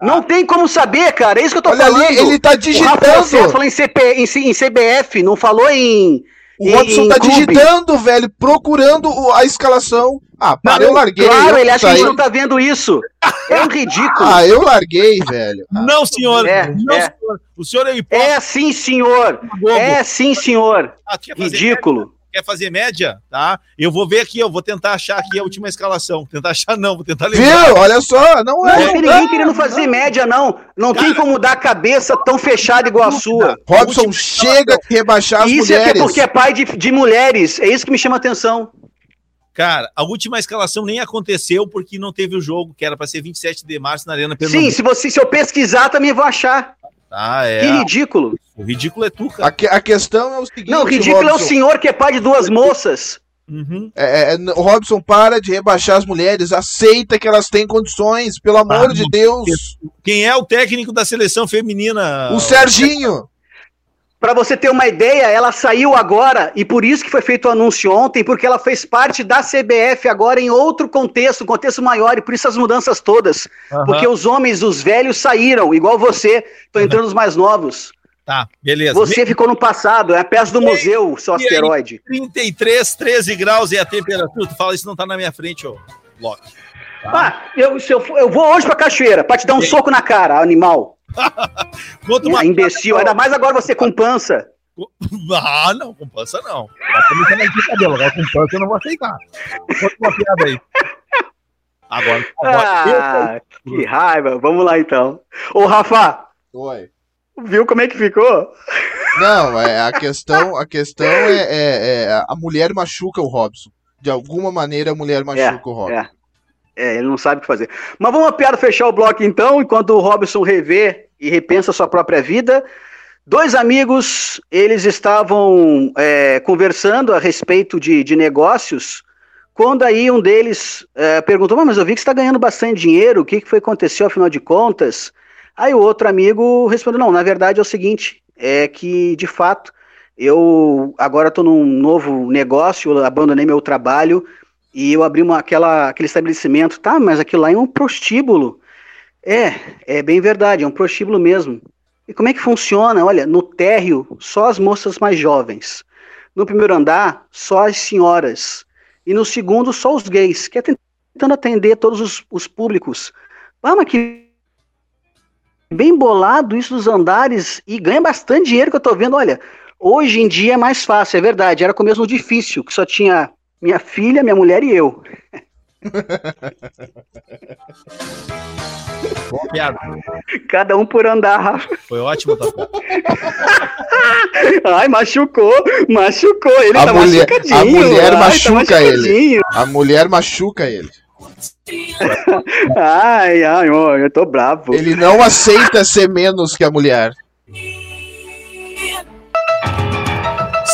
Speaker 2: Não tem como saber, cara. É isso que eu tô Olha falando. Ali,
Speaker 3: ele tá digitando.
Speaker 2: Você falou em, CP, em, em CBF, não falou em.
Speaker 3: O Watson tá clube. digitando, velho, procurando a escalação. Ah, para, eu larguei.
Speaker 2: Claro, eu ele acha que a gente não tá vendo isso. É um ridículo.
Speaker 3: Ah, eu larguei, velho. Ah,
Speaker 1: não, senhor. É, não,
Speaker 2: é. senhor. O senhor é hipócrita. É sim, senhor. É sim, senhor. Ah, ridículo
Speaker 1: quer fazer média, tá? Eu vou ver aqui, eu vou tentar achar aqui a última escalação. Tentar achar, não, vou tentar
Speaker 3: lembrar. Viu? Olha só, não é.
Speaker 2: Não tem ninguém querendo fazer média, não. Não Cara, tem como dar a cabeça tão fechada igual a sua.
Speaker 3: Robson, chega de rebaixar as
Speaker 2: isso mulheres. Isso é porque é pai de, de mulheres. É isso que me chama a atenção.
Speaker 1: Cara, a última escalação nem aconteceu porque não teve o jogo, que era para ser 27 de março na Arena
Speaker 2: Pernambuco. Sim, se, você, se eu pesquisar também vou achar.
Speaker 1: Ah, é.
Speaker 2: Que ridículo.
Speaker 1: O ridículo é tu,
Speaker 3: cara. A, que, a questão é o seguinte.
Speaker 2: Não, o ridículo Robson. é o senhor que é pai de duas moças.
Speaker 3: Uhum. É, é, o Robson para de rebaixar as mulheres, aceita que elas têm condições, pelo amor ah, de Deus.
Speaker 1: Quem é o técnico da seleção feminina?
Speaker 3: O Serginho.
Speaker 2: Para você ter uma ideia, ela saiu agora, e por isso que foi feito o anúncio ontem, porque ela fez parte da CBF agora em outro contexto, um contexto maior, e por isso as mudanças todas. Uhum. Porque os homens, os velhos saíram, igual você, estão entrando os mais novos.
Speaker 1: Tá, beleza.
Speaker 2: Você ficou no passado, é a peça do e museu, seu asteroide.
Speaker 1: 33, 13 graus e a temperatura. Tu fala isso não tá na minha frente, ô Loki.
Speaker 2: Tá? Ah, eu, eu, eu vou hoje pra cachoeira, pra te dar um soco na cara, animal. Conta uma... É, imbecil, ainda mais agora você com pança.
Speaker 1: Ah, não, com pança não. cabelo, agora com pança eu não vou aceitar. Conta uma piada aí.
Speaker 2: Agora, agora ah, eu... que raiva. Vamos lá então. Ô, Rafa.
Speaker 3: Oi.
Speaker 2: Viu como é que ficou?
Speaker 3: Não, é, a questão, a questão é, é, é, a mulher machuca o Robson. De alguma maneira a mulher machuca é, o Robson.
Speaker 2: É. Ele não sabe o que fazer. Mas vamos piada fechar o bloco então, enquanto o Robson revê e repensa sua própria vida. Dois amigos, eles estavam é, conversando a respeito de, de, negócios, quando aí um deles é, perguntou, mas eu vi que você está ganhando bastante dinheiro, o que, que foi aconteceu afinal de contas? Aí o outro amigo respondeu, não, na verdade é o seguinte, é que de fato eu agora estou num novo negócio, abandonei meu trabalho, e eu abri uma, aquela, aquele estabelecimento, tá, mas aquilo lá é um prostíbulo. É, é bem verdade, é um prostíbulo mesmo. E como é que funciona? Olha, no térreo, só as moças mais jovens. No primeiro andar, só as senhoras. E no segundo, só os gays, que é tentando atender todos os, os públicos. Ah, mas que bem bolado isso dos andares e ganha bastante dinheiro que eu tô vendo. Olha, hoje em dia é mais fácil, é verdade. Era começo difícil, que só tinha minha filha, minha mulher e eu.
Speaker 1: Boa piada.
Speaker 2: Cada um por andar, Rafa.
Speaker 1: Foi ótimo, tá?
Speaker 2: Ai, machucou, machucou. Ele
Speaker 3: a
Speaker 2: tá
Speaker 3: mulher, machucadinho. A mulher Ai, tá machuca tá ele. A mulher machuca ele.
Speaker 2: ai, ai, eu tô bravo.
Speaker 3: Ele não aceita ser menos que a mulher.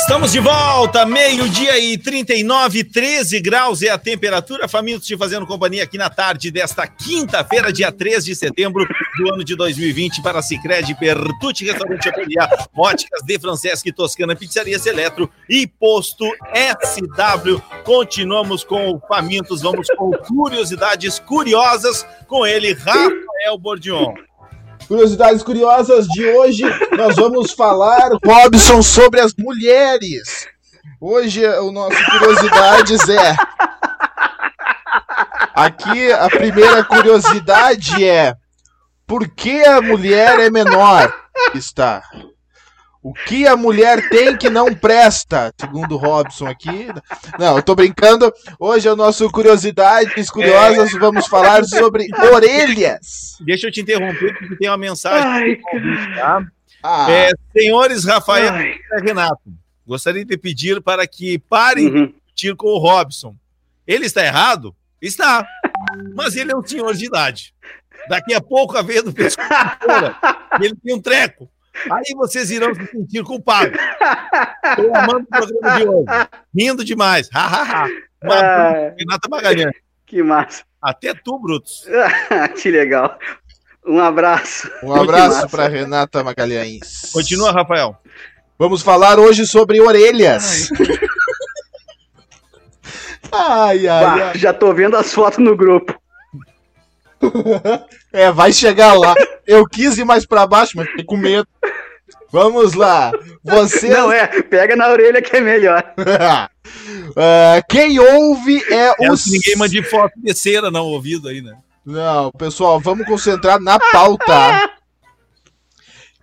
Speaker 1: Estamos de volta, meio-dia e 39, 13 graus é a temperatura. Famintos te fazendo companhia aqui na tarde desta quinta-feira, dia 3 de setembro do ano de 2020, para Cicred, Pertucci, Restaurante Choperia, Óticas de Franceschi, Toscana, Pizzaria Seletro e Posto SW. Continuamos com o Famintos, vamos com curiosidades curiosas com ele, Rafael Bordion.
Speaker 3: Curiosidades curiosas de hoje, nós vamos falar, Robson, sobre as mulheres. Hoje o nosso Curiosidades é. Aqui a primeira curiosidade é: por que a mulher é menor? Está. O que a mulher tem que não presta, segundo o Robson aqui. Não, eu tô brincando. Hoje é o nosso Curiosidades Curiosas. É... Vamos falar sobre orelhas.
Speaker 1: Deixa eu te interromper, porque tem uma mensagem. Ai, tá? ah. é, senhores Rafael Ai. e Renato, gostaria de pedir para que parem uhum. de discutir com o Robson. Ele está errado? Está. Mas ele é um senhor de idade. Daqui a pouco a vez do pescoço, ele tem um treco. Aí vocês irão se sentir culpados. Estou amando o programa de hoje. Rindo demais. Ha, ha, ha. Ah, Renata Magalhães.
Speaker 2: Que massa.
Speaker 1: Até tu, Brutus.
Speaker 2: que legal. Um abraço.
Speaker 3: Um abraço para Renata Magalhães.
Speaker 1: Continua, Rafael.
Speaker 3: Vamos falar hoje sobre orelhas.
Speaker 2: Ai, ai, ai, ai. Já tô vendo as fotos no grupo.
Speaker 3: É, vai chegar lá. Eu quis ir mais para baixo, mas fiquei com medo. Vamos lá. Você.
Speaker 2: Não é, pega na orelha que é melhor.
Speaker 3: uh, quem ouve é, é o.
Speaker 1: Ninguém mande foto de cera no ouvido aí, né?
Speaker 3: Não, pessoal, vamos concentrar na pauta.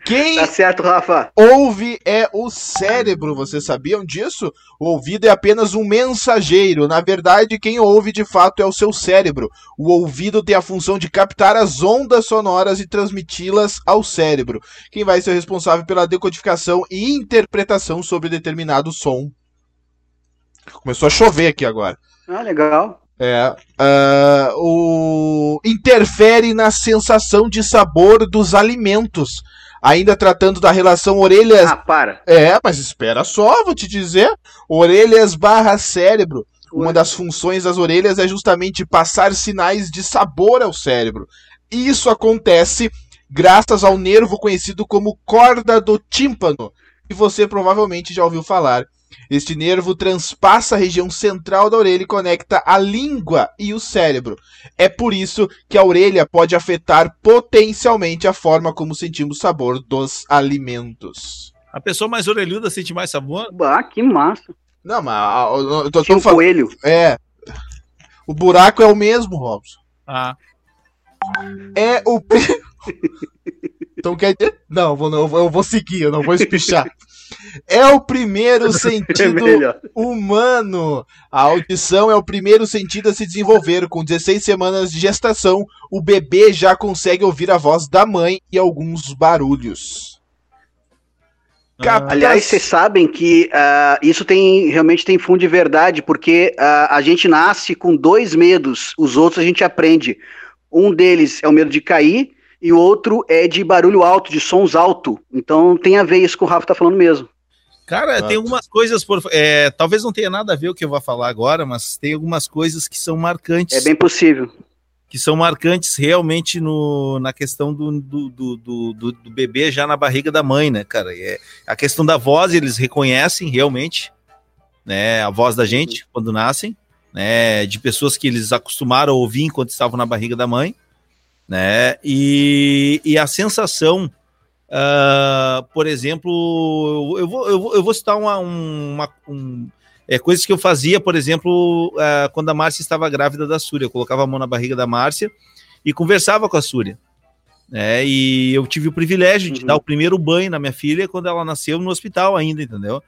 Speaker 3: Quem
Speaker 2: tá certo, Rafa.
Speaker 3: ouve é o cérebro, vocês sabiam disso? O ouvido é apenas um mensageiro. Na verdade, quem ouve de fato é o seu cérebro. O ouvido tem a função de captar as ondas sonoras e transmiti-las ao cérebro. Quem vai ser responsável pela decodificação e interpretação sobre determinado som. Começou a chover aqui agora.
Speaker 2: Ah, legal.
Speaker 3: É. Uh, o... Interfere na sensação de sabor dos alimentos. Ainda tratando da relação orelhas.
Speaker 2: Ah, para.
Speaker 3: É, mas espera só, vou te dizer. Orelhas barra cérebro. Uma das funções das orelhas é justamente passar sinais de sabor ao cérebro. Isso acontece graças ao nervo conhecido como corda do tímpano, que você provavelmente já ouviu falar. Este nervo transpassa a região central da orelha e conecta a língua e o cérebro. É por isso que a orelha pode afetar potencialmente a forma como sentimos o sabor dos alimentos.
Speaker 1: A pessoa mais orelhuda sente mais sabor?
Speaker 2: Bah, que massa.
Speaker 3: Não, mas eu tô,
Speaker 2: tô, tô falando. coelho.
Speaker 3: É. O buraco é o mesmo, Robson.
Speaker 1: Ah.
Speaker 3: É o. então quer dizer. Não, eu vou, eu vou seguir, eu não vou espichar. É o primeiro sentido é humano. A audição é o primeiro sentido a se desenvolver. Com 16 semanas de gestação, o bebê já consegue ouvir a voz da mãe e alguns barulhos.
Speaker 2: Ah. Aliás, vocês sabem que uh, isso tem realmente tem fundo de verdade, porque uh, a gente nasce com dois medos, os outros a gente aprende. Um deles é o medo de cair e o outro é de barulho alto, de sons alto. Então tem a ver isso que o Rafa tá falando mesmo.
Speaker 1: Cara, tem algumas coisas por. É, talvez não tenha nada a ver o que eu vou falar agora, mas tem algumas coisas que são marcantes.
Speaker 2: É bem possível.
Speaker 1: Que são marcantes realmente no, na questão do, do, do, do, do bebê já na barriga da mãe, né, cara? É, a questão da voz, eles reconhecem realmente né, a voz da gente uhum. quando nascem, né? De pessoas que eles acostumaram a ouvir enquanto estavam na barriga da mãe né? E, e a sensação, uh, por exemplo, eu vou, eu vou, eu vou citar uma, uma um, é, coisas que eu fazia, por exemplo, uh, quando a Márcia estava grávida da Súria. Eu colocava a mão na barriga da Márcia e conversava com a Súria. né e eu tive o privilégio de uhum. dar o primeiro banho na minha filha quando ela nasceu no hospital ainda, entendeu?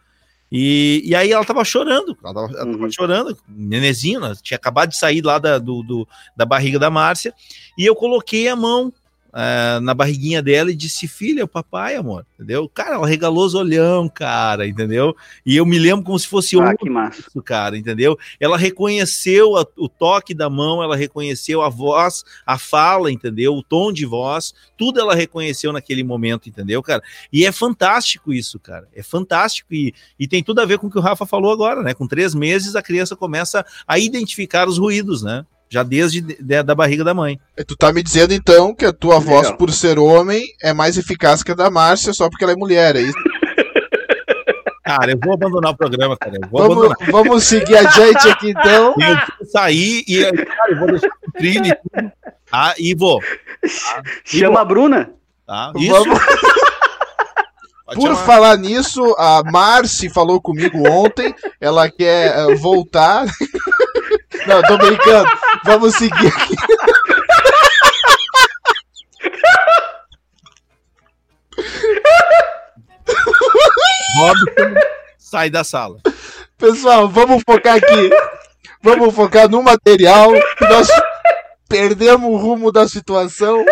Speaker 1: E, e aí ela tava chorando, ela tava, ela tava uhum. chorando, nenezinho, né? tinha acabado de sair lá da, do, do, da barriga da Márcia, e eu coloquei a mão uh, na barriguinha dela e disse: Filha, o papai, amor, entendeu? Cara, ela regalou os olhão, cara, entendeu? E eu me lembro como se fosse
Speaker 2: ah, massa.
Speaker 1: cara, entendeu? Ela reconheceu a, o toque da mão, ela reconheceu a voz, a fala, entendeu? O tom de voz, tudo ela reconheceu naquele momento, entendeu, cara? E é fantástico isso, cara, é fantástico e, e tem tudo a ver com o que o Rafa falou agora, né? Com três meses a criança começa a identificar os ruídos, né? Já desde de, da barriga da mãe.
Speaker 3: É, tu tá me dizendo então que a tua Legal. voz, por ser homem, é mais eficaz que a da Márcia só porque ela é mulher, é isso?
Speaker 1: Cara, eu vou abandonar o programa, cara.
Speaker 3: vamos, vamos seguir adiante aqui então.
Speaker 1: Eu vou sair e cara, eu vou deixar o trilho e tudo. Tá? E vou.
Speaker 2: Tá? Chama vou. a Bruna.
Speaker 3: Tá? Isso. Vamos... Por chamar. falar nisso, a Marci falou comigo ontem, ela quer uh, voltar. Não, tô brincando. Vamos seguir aqui.
Speaker 1: Robson, sai da sala.
Speaker 3: Pessoal, vamos focar aqui. Vamos focar no material. Nós perdemos o rumo da situação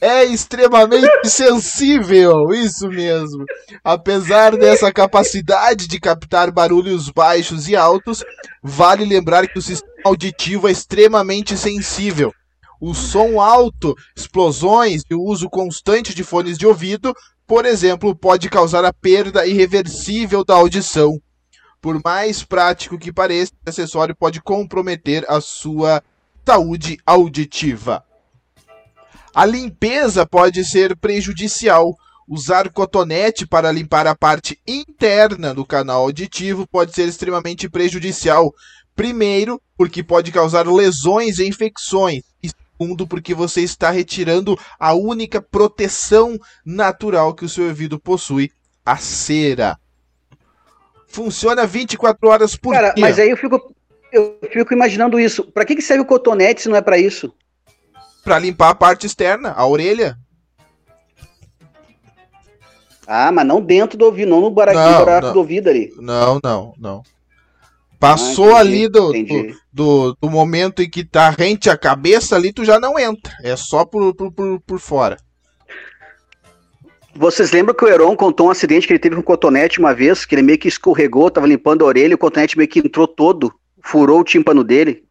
Speaker 3: é extremamente sensível, isso mesmo. Apesar dessa capacidade de captar barulhos baixos e altos, vale lembrar que o sistema auditivo é extremamente sensível. O som alto, explosões e o uso constante de fones de ouvido, por exemplo, pode causar a perda irreversível da audição. Por mais prático que pareça, o acessório pode comprometer a sua saúde auditiva. A limpeza pode ser prejudicial. Usar cotonete para limpar a parte interna do canal auditivo pode ser extremamente prejudicial. Primeiro, porque pode causar lesões e infecções. E segundo, porque você está retirando a única proteção natural que o seu ouvido possui, a cera. Funciona 24 horas por
Speaker 2: Cara, dia. mas aí eu fico, eu fico imaginando isso. Para que, que serve o cotonete se não é para isso?
Speaker 3: Para limpar a parte externa, a orelha.
Speaker 2: Ah, mas não dentro do ouvido, não no buraco, não, buraco não. do ouvido ali.
Speaker 3: Não, não, não. Passou ah, ali do, do, do, do, momento em que tá rente a cabeça ali, tu já não entra. É só por, por, por, por fora.
Speaker 2: Vocês lembram que o Heron contou um acidente que ele teve com o cotonete uma vez, que ele meio que escorregou, tava limpando a orelha, e o cotonete meio que entrou todo, furou o tímpano dele.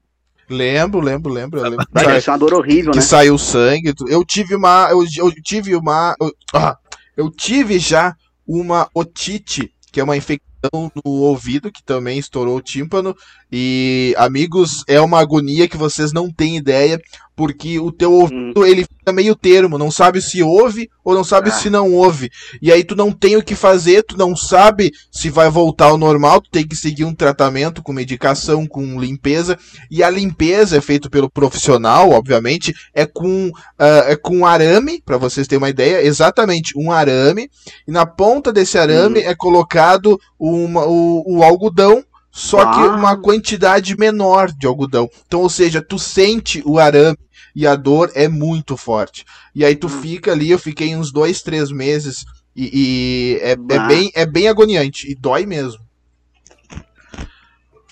Speaker 3: Lembro, lembro, lembro. Eu lembro.
Speaker 2: Vai, é uma dor horrível,
Speaker 3: que
Speaker 2: né?
Speaker 3: saiu sangue. Eu tive uma. Eu, eu tive uma. Eu, ah, eu tive já uma otite, que é uma infecção no ouvido, que também estourou o tímpano. E, amigos, é uma agonia que vocês não têm ideia, porque o teu ouvido, hum. ele fica meio termo, não sabe se ouve ou não sabe ah. se não ouve. E aí tu não tem o que fazer, tu não sabe se vai voltar ao normal, tu tem que seguir um tratamento com medicação, com limpeza. E a limpeza é feita pelo profissional, obviamente, é com, uh, é com arame, para vocês terem uma ideia, exatamente um arame. E na ponta desse arame hum. é colocado uma, o, o algodão só ah. que uma quantidade menor de algodão. Então, ou seja, tu sente o arame e a dor é muito forte. E aí tu hum. fica ali, eu fiquei uns dois, três meses e, e é, é, bem, é bem agoniante e dói mesmo.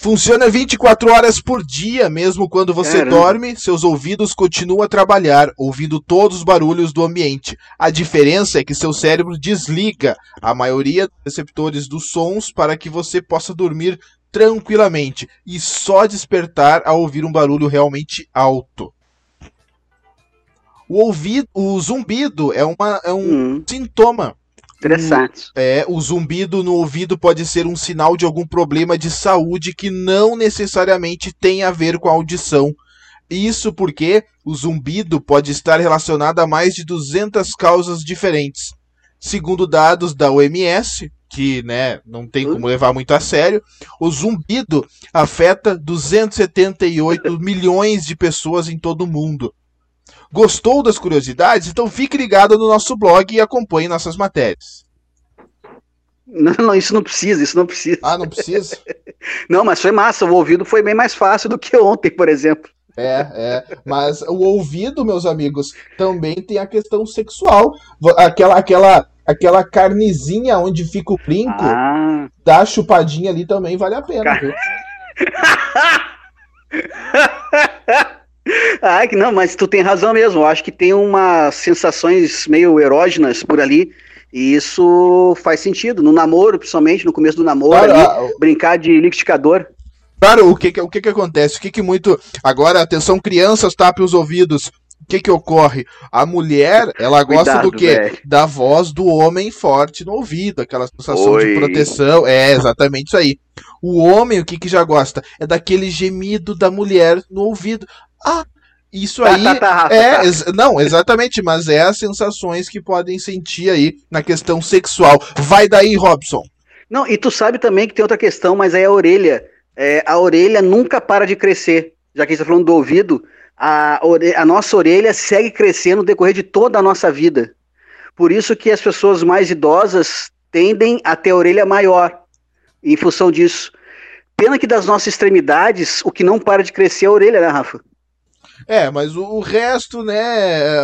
Speaker 3: Funciona 24 horas por dia, mesmo quando você Caramba. dorme, seus ouvidos continuam a trabalhar, ouvindo todos os barulhos do ambiente. A diferença é que seu cérebro desliga a maioria dos receptores dos sons para que você possa dormir tranquilamente e só despertar ao ouvir um barulho realmente alto. O ouvido, o zumbido é, uma, é um hum. sintoma.
Speaker 2: Interessante.
Speaker 3: É, o zumbido no ouvido pode ser um sinal de algum problema de saúde que não necessariamente tem a ver com a audição. Isso porque o zumbido pode estar relacionado a mais de 200 causas diferentes. Segundo dados da OMS, que né, não tem como levar muito a sério, o zumbido afeta 278 milhões de pessoas em todo o mundo. Gostou das curiosidades? Então fique ligado no nosso blog e acompanhe nossas matérias.
Speaker 2: Não, não, isso não precisa, isso não precisa.
Speaker 3: Ah, não precisa?
Speaker 2: não, mas foi massa, o ouvido foi bem mais fácil do que ontem, por exemplo.
Speaker 3: É, é. Mas o ouvido, meus amigos, também tem a questão sexual. Aquela, aquela aquela carnezinha onde fica o brinco, ah. dá chupadinha ali também vale a pena. Car... Viu?
Speaker 2: Ai, não, mas tu tem razão mesmo. Eu acho que tem umas sensações meio erógenas por ali. E isso faz sentido. No namoro, principalmente, no começo do namoro, claro, ali, a... brincar de liquidificador.
Speaker 3: Claro, o que, o que, que acontece? O que, que muito. Agora, atenção, crianças, tape os ouvidos o que que ocorre? A mulher, ela gosta Cuidado, do quê? Véio. Da voz do homem forte no ouvido, aquela sensação Oi. de proteção. É, exatamente isso aí. O homem, o que que já gosta? É daquele gemido da mulher no ouvido. Ah, isso tá, aí tá, tá, tá, é ex não exatamente, mas é as sensações que podem sentir aí na questão sexual. Vai daí, Robson.
Speaker 2: Não, e tu sabe também que tem outra questão, mas é a orelha. É, a orelha nunca para de crescer. Já que a gente está falando do ouvido, a, a nossa orelha segue crescendo no decorrer de toda a nossa vida. Por isso que as pessoas mais idosas tendem a ter a orelha maior, em função disso. Pena que das nossas extremidades, o que não para de crescer é a orelha, né, Rafa?
Speaker 3: É, mas o, o resto, né,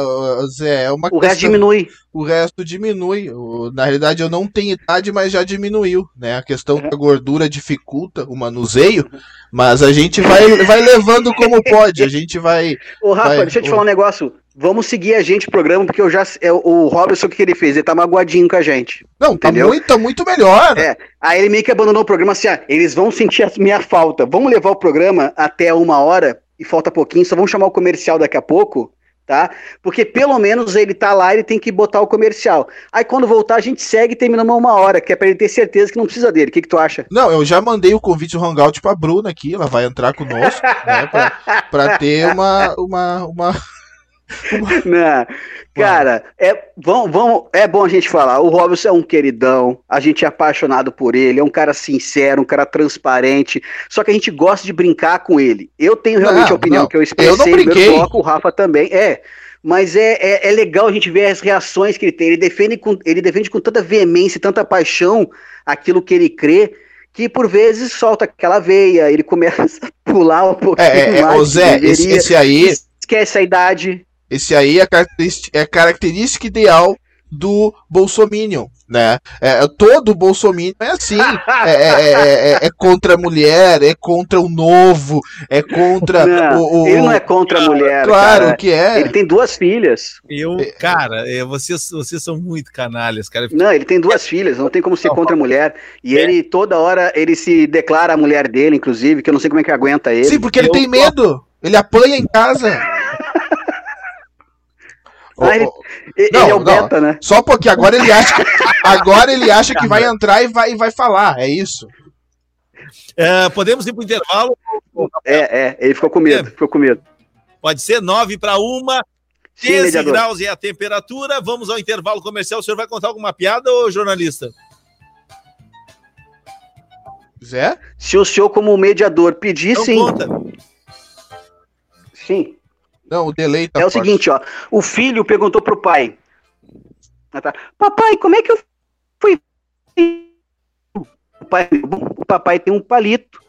Speaker 3: Zé, é uma
Speaker 2: O questão... resto diminui.
Speaker 3: O resto diminui. O, na realidade, eu não tenho idade, mas já diminuiu, né? A questão é. da gordura dificulta o manuseio, mas a gente vai, vai levando como pode. A gente vai.
Speaker 2: Ô, Rafa,
Speaker 3: vai,
Speaker 2: deixa eu te falar um negócio. Vamos seguir a gente o programa, porque eu já. É, o Robson, o que ele fez? Ele tá magoadinho com a gente.
Speaker 3: Não, tá muito, tá muito melhor.
Speaker 2: É. Aí ele meio que abandonou o programa assim: ah, eles vão sentir a minha falta. Vamos levar o programa até uma hora e falta pouquinho, só vamos chamar o comercial daqui a pouco, tá? Porque pelo menos ele tá lá, ele tem que botar o comercial. Aí quando voltar a gente segue e terminamos uma hora, que é pra ele ter certeza que não precisa dele. O que, que tu acha?
Speaker 3: Não, eu já mandei o convite do Hangout pra Bruna aqui, ela vai entrar conosco, né? Pra, pra ter uma, uma, uma
Speaker 2: Não, cara, é, vamos, vamos, é bom a gente falar. O Robson é um queridão, a gente é apaixonado por ele, é um cara sincero, um cara transparente. Só que a gente gosta de brincar com ele. Eu tenho realmente não, a opinião não, que eu expressei
Speaker 3: eu no
Speaker 2: bloco, o Rafa também. É. Mas é, é, é, legal a gente ver as reações que ele tem. Ele defende com, ele defende com tanta veemência, tanta paixão aquilo que ele crê que por vezes solta aquela veia, ele começa a pular um pouquinho
Speaker 3: é, é, mais. Zé, esse, esse, aí.
Speaker 2: Esquece a idade.
Speaker 3: Esse aí é a característica, é a característica ideal do Bolsominion, né? É, todo bolsominion é assim, é, é, é, é, contra a mulher, é contra o novo, é contra
Speaker 2: não, o, o, Ele não é contra a mulher,
Speaker 3: Claro cara. que é.
Speaker 2: Ele tem duas filhas.
Speaker 1: Eu, cara, vocês, vocês são muito canalhas, cara.
Speaker 2: Não, ele tem duas filhas, não tem como ser contra a mulher. E ele, toda hora, ele se declara a mulher dele, inclusive, que eu não sei como é que aguenta ele.
Speaker 3: Sim, porque ele eu tem medo. Ele apanha em casa.
Speaker 2: Ah, ele, ele não, é o beta, né?
Speaker 3: Só porque agora ele acha que, agora ele acha que vai entrar e vai, e vai falar, é isso.
Speaker 1: É, podemos ir para o intervalo?
Speaker 2: É, é, ele ficou com medo, ficou com medo.
Speaker 1: Pode ser 9 para 1, 13 graus é a temperatura. Vamos ao intervalo comercial. O senhor vai contar alguma piada, ô jornalista?
Speaker 2: Zé? Se o senhor, como mediador, pedir, sim. Conta. Sim.
Speaker 3: Não, o delay
Speaker 2: tá É forte. o seguinte, ó. O filho perguntou pro pai. Ah, tá. Papai, como é que eu fui? O, pai, o papai tem um palito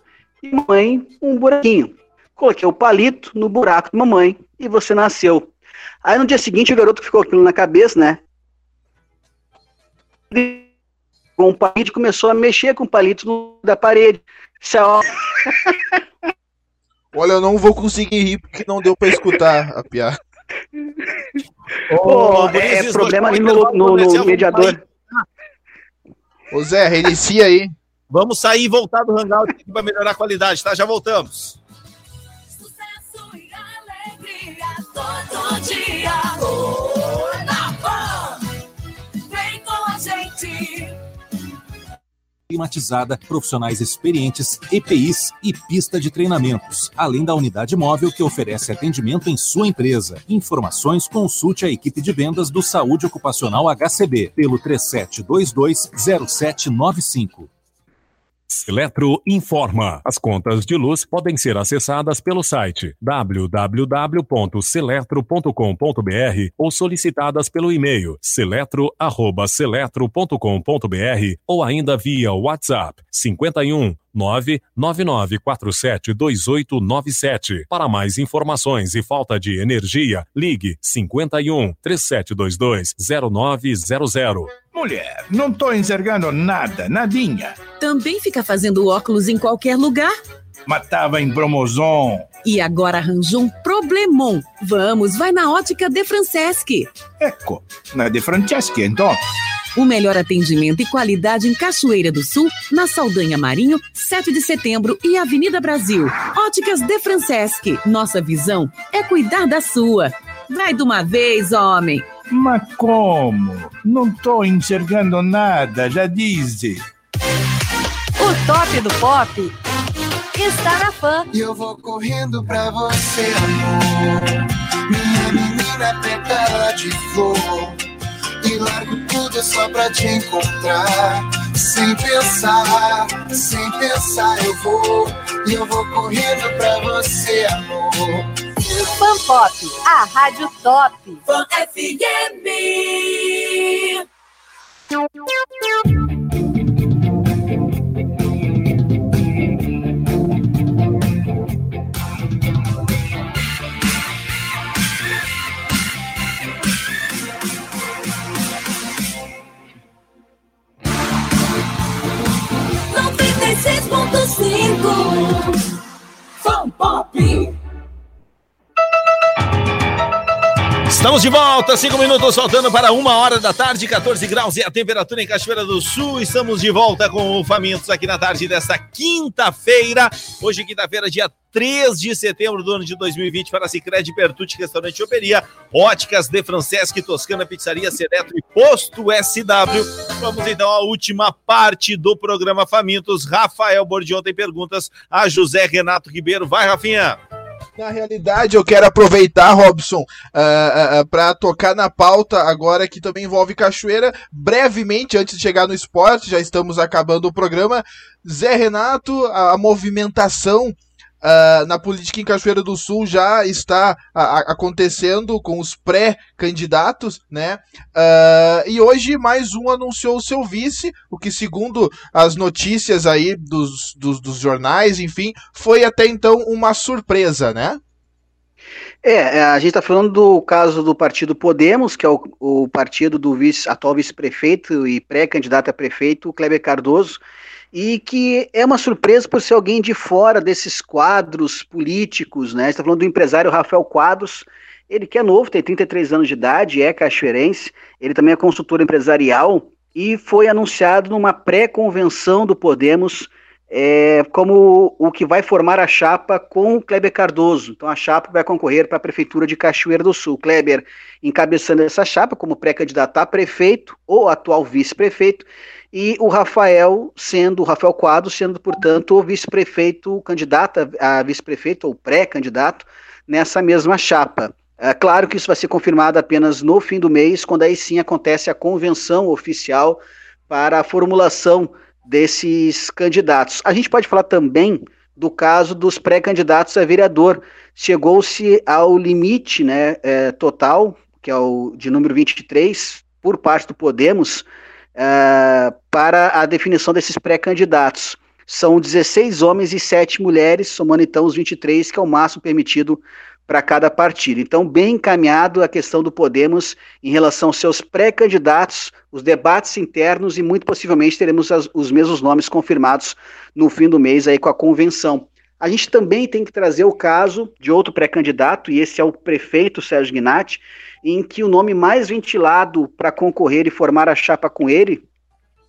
Speaker 2: e a mãe um buraquinho. Coloquei o palito no buraco da mamãe e você nasceu. Aí no dia seguinte o garoto ficou aquilo na cabeça, né? Com o palito começou a mexer com o palito da parede. Ó...
Speaker 3: Olha, eu não vou conseguir rir porque não deu pra escutar a piada.
Speaker 2: Oh, é, problema ali no, no, no mediador.
Speaker 3: Ô Zé, reinicia aí.
Speaker 1: Vamos sair e voltar do Hangout para melhorar a qualidade, tá? Já voltamos. Sucesso e alegria todo dia. Climatizada, profissionais experientes, EPIs e pista de treinamentos, além da unidade móvel que oferece atendimento em sua empresa. Informações, consulte a equipe de vendas do Saúde Ocupacional HCB pelo 3722 0795. Eletro informa. As contas de luz podem ser acessadas pelo site www.celetro.com.br ou solicitadas pelo e-mail celetro@celetro.com.br ou ainda via WhatsApp 51 999472897. Para mais informações e falta de energia, ligue 51 3722 0900.
Speaker 4: Mulher, não tô enxergando nada, nadinha.
Speaker 5: Também fica fazendo óculos em qualquer lugar?
Speaker 4: Matava em Bromozon.
Speaker 5: E agora arranjou um problemon. Vamos, vai na ótica De Franceschi.
Speaker 4: Ecco, na De Franceschi, então.
Speaker 5: O melhor atendimento e qualidade em Cachoeira do Sul, na Saldanha Marinho, 7 de setembro e Avenida Brasil. Óticas De Franceschi. Nossa visão é cuidar da sua. Vai de uma vez, homem.
Speaker 4: Mas como? Não tô enxergando nada, já disse.
Speaker 5: O top do pop está na fã.
Speaker 6: E eu vou correndo pra você, amor. Minha menina preta de flor e largo tudo só pra te encontrar. Sem pensar, sem pensar eu vou, e eu vou correndo pra você, amor.
Speaker 5: Fan Pop, a rádio top.
Speaker 6: Fan FM.
Speaker 1: Estamos de volta, cinco minutos faltando para uma hora da tarde, 14 graus e a temperatura em Cachoeira do Sul. Estamos de volta com o Famintos aqui na tarde desta quinta-feira. Hoje, quinta-feira, dia 3 de setembro do ano de 2020, para Cicred, Pertucci, Restaurante Operia, Óticas de Franceschi, Toscana Pizzaria, Seretro e Posto SW. Vamos então à última parte do programa Famintos. Rafael Bordion tem perguntas a José Renato Ribeiro. Vai, Rafinha!
Speaker 3: Na realidade, eu quero aproveitar, Robson, uh, uh, uh para tocar na pauta agora que também envolve Cachoeira. Brevemente, antes de chegar no esporte, já estamos acabando o programa. Zé Renato, a, a movimentação Uh, na política em Cachoeira do Sul já está a, a, acontecendo com os pré-candidatos, né? Uh, e hoje mais um anunciou o seu vice, o que, segundo as notícias aí dos, dos, dos jornais, enfim, foi até então uma surpresa, né?
Speaker 2: É, é a gente está falando do caso do partido Podemos, que é o, o partido do vice, atual vice-prefeito e pré-candidato a prefeito, Kleber Cardoso, e que é uma surpresa por ser alguém de fora desses quadros políticos, né? está falando do empresário Rafael Quadros, ele que é novo, tem 33 anos de idade, é cachoeirense, ele também é consultor empresarial e foi anunciado numa pré-convenção do Podemos é, como o que vai formar a chapa com o Kleber Cardoso. Então a chapa vai concorrer para a Prefeitura de Cachoeira do Sul. Kleber encabeçando essa chapa como pré-candidato a prefeito ou atual vice-prefeito, e o Rafael sendo, o Rafael Quadro sendo, portanto, o vice-prefeito, candidato a vice-prefeito ou pré-candidato nessa mesma chapa. É claro que isso vai ser confirmado apenas no fim do mês, quando aí sim acontece a convenção oficial para a formulação desses candidatos. A gente pode falar também do caso dos pré-candidatos a vereador. Chegou-se ao limite né, é, total, que é o de número 23, por parte do Podemos, é, para a definição desses pré-candidatos. São 16 homens e 7 mulheres, somando então os 23, que é o máximo permitido para cada partido. Então, bem encaminhado a questão do Podemos em relação aos seus pré-candidatos, os debates internos e muito possivelmente teremos as, os mesmos nomes confirmados no fim do mês aí com a convenção. A gente também tem que trazer o caso de outro pré-candidato, e esse é o prefeito Sérgio Gnatti, em que o nome mais ventilado para concorrer e formar a chapa com ele,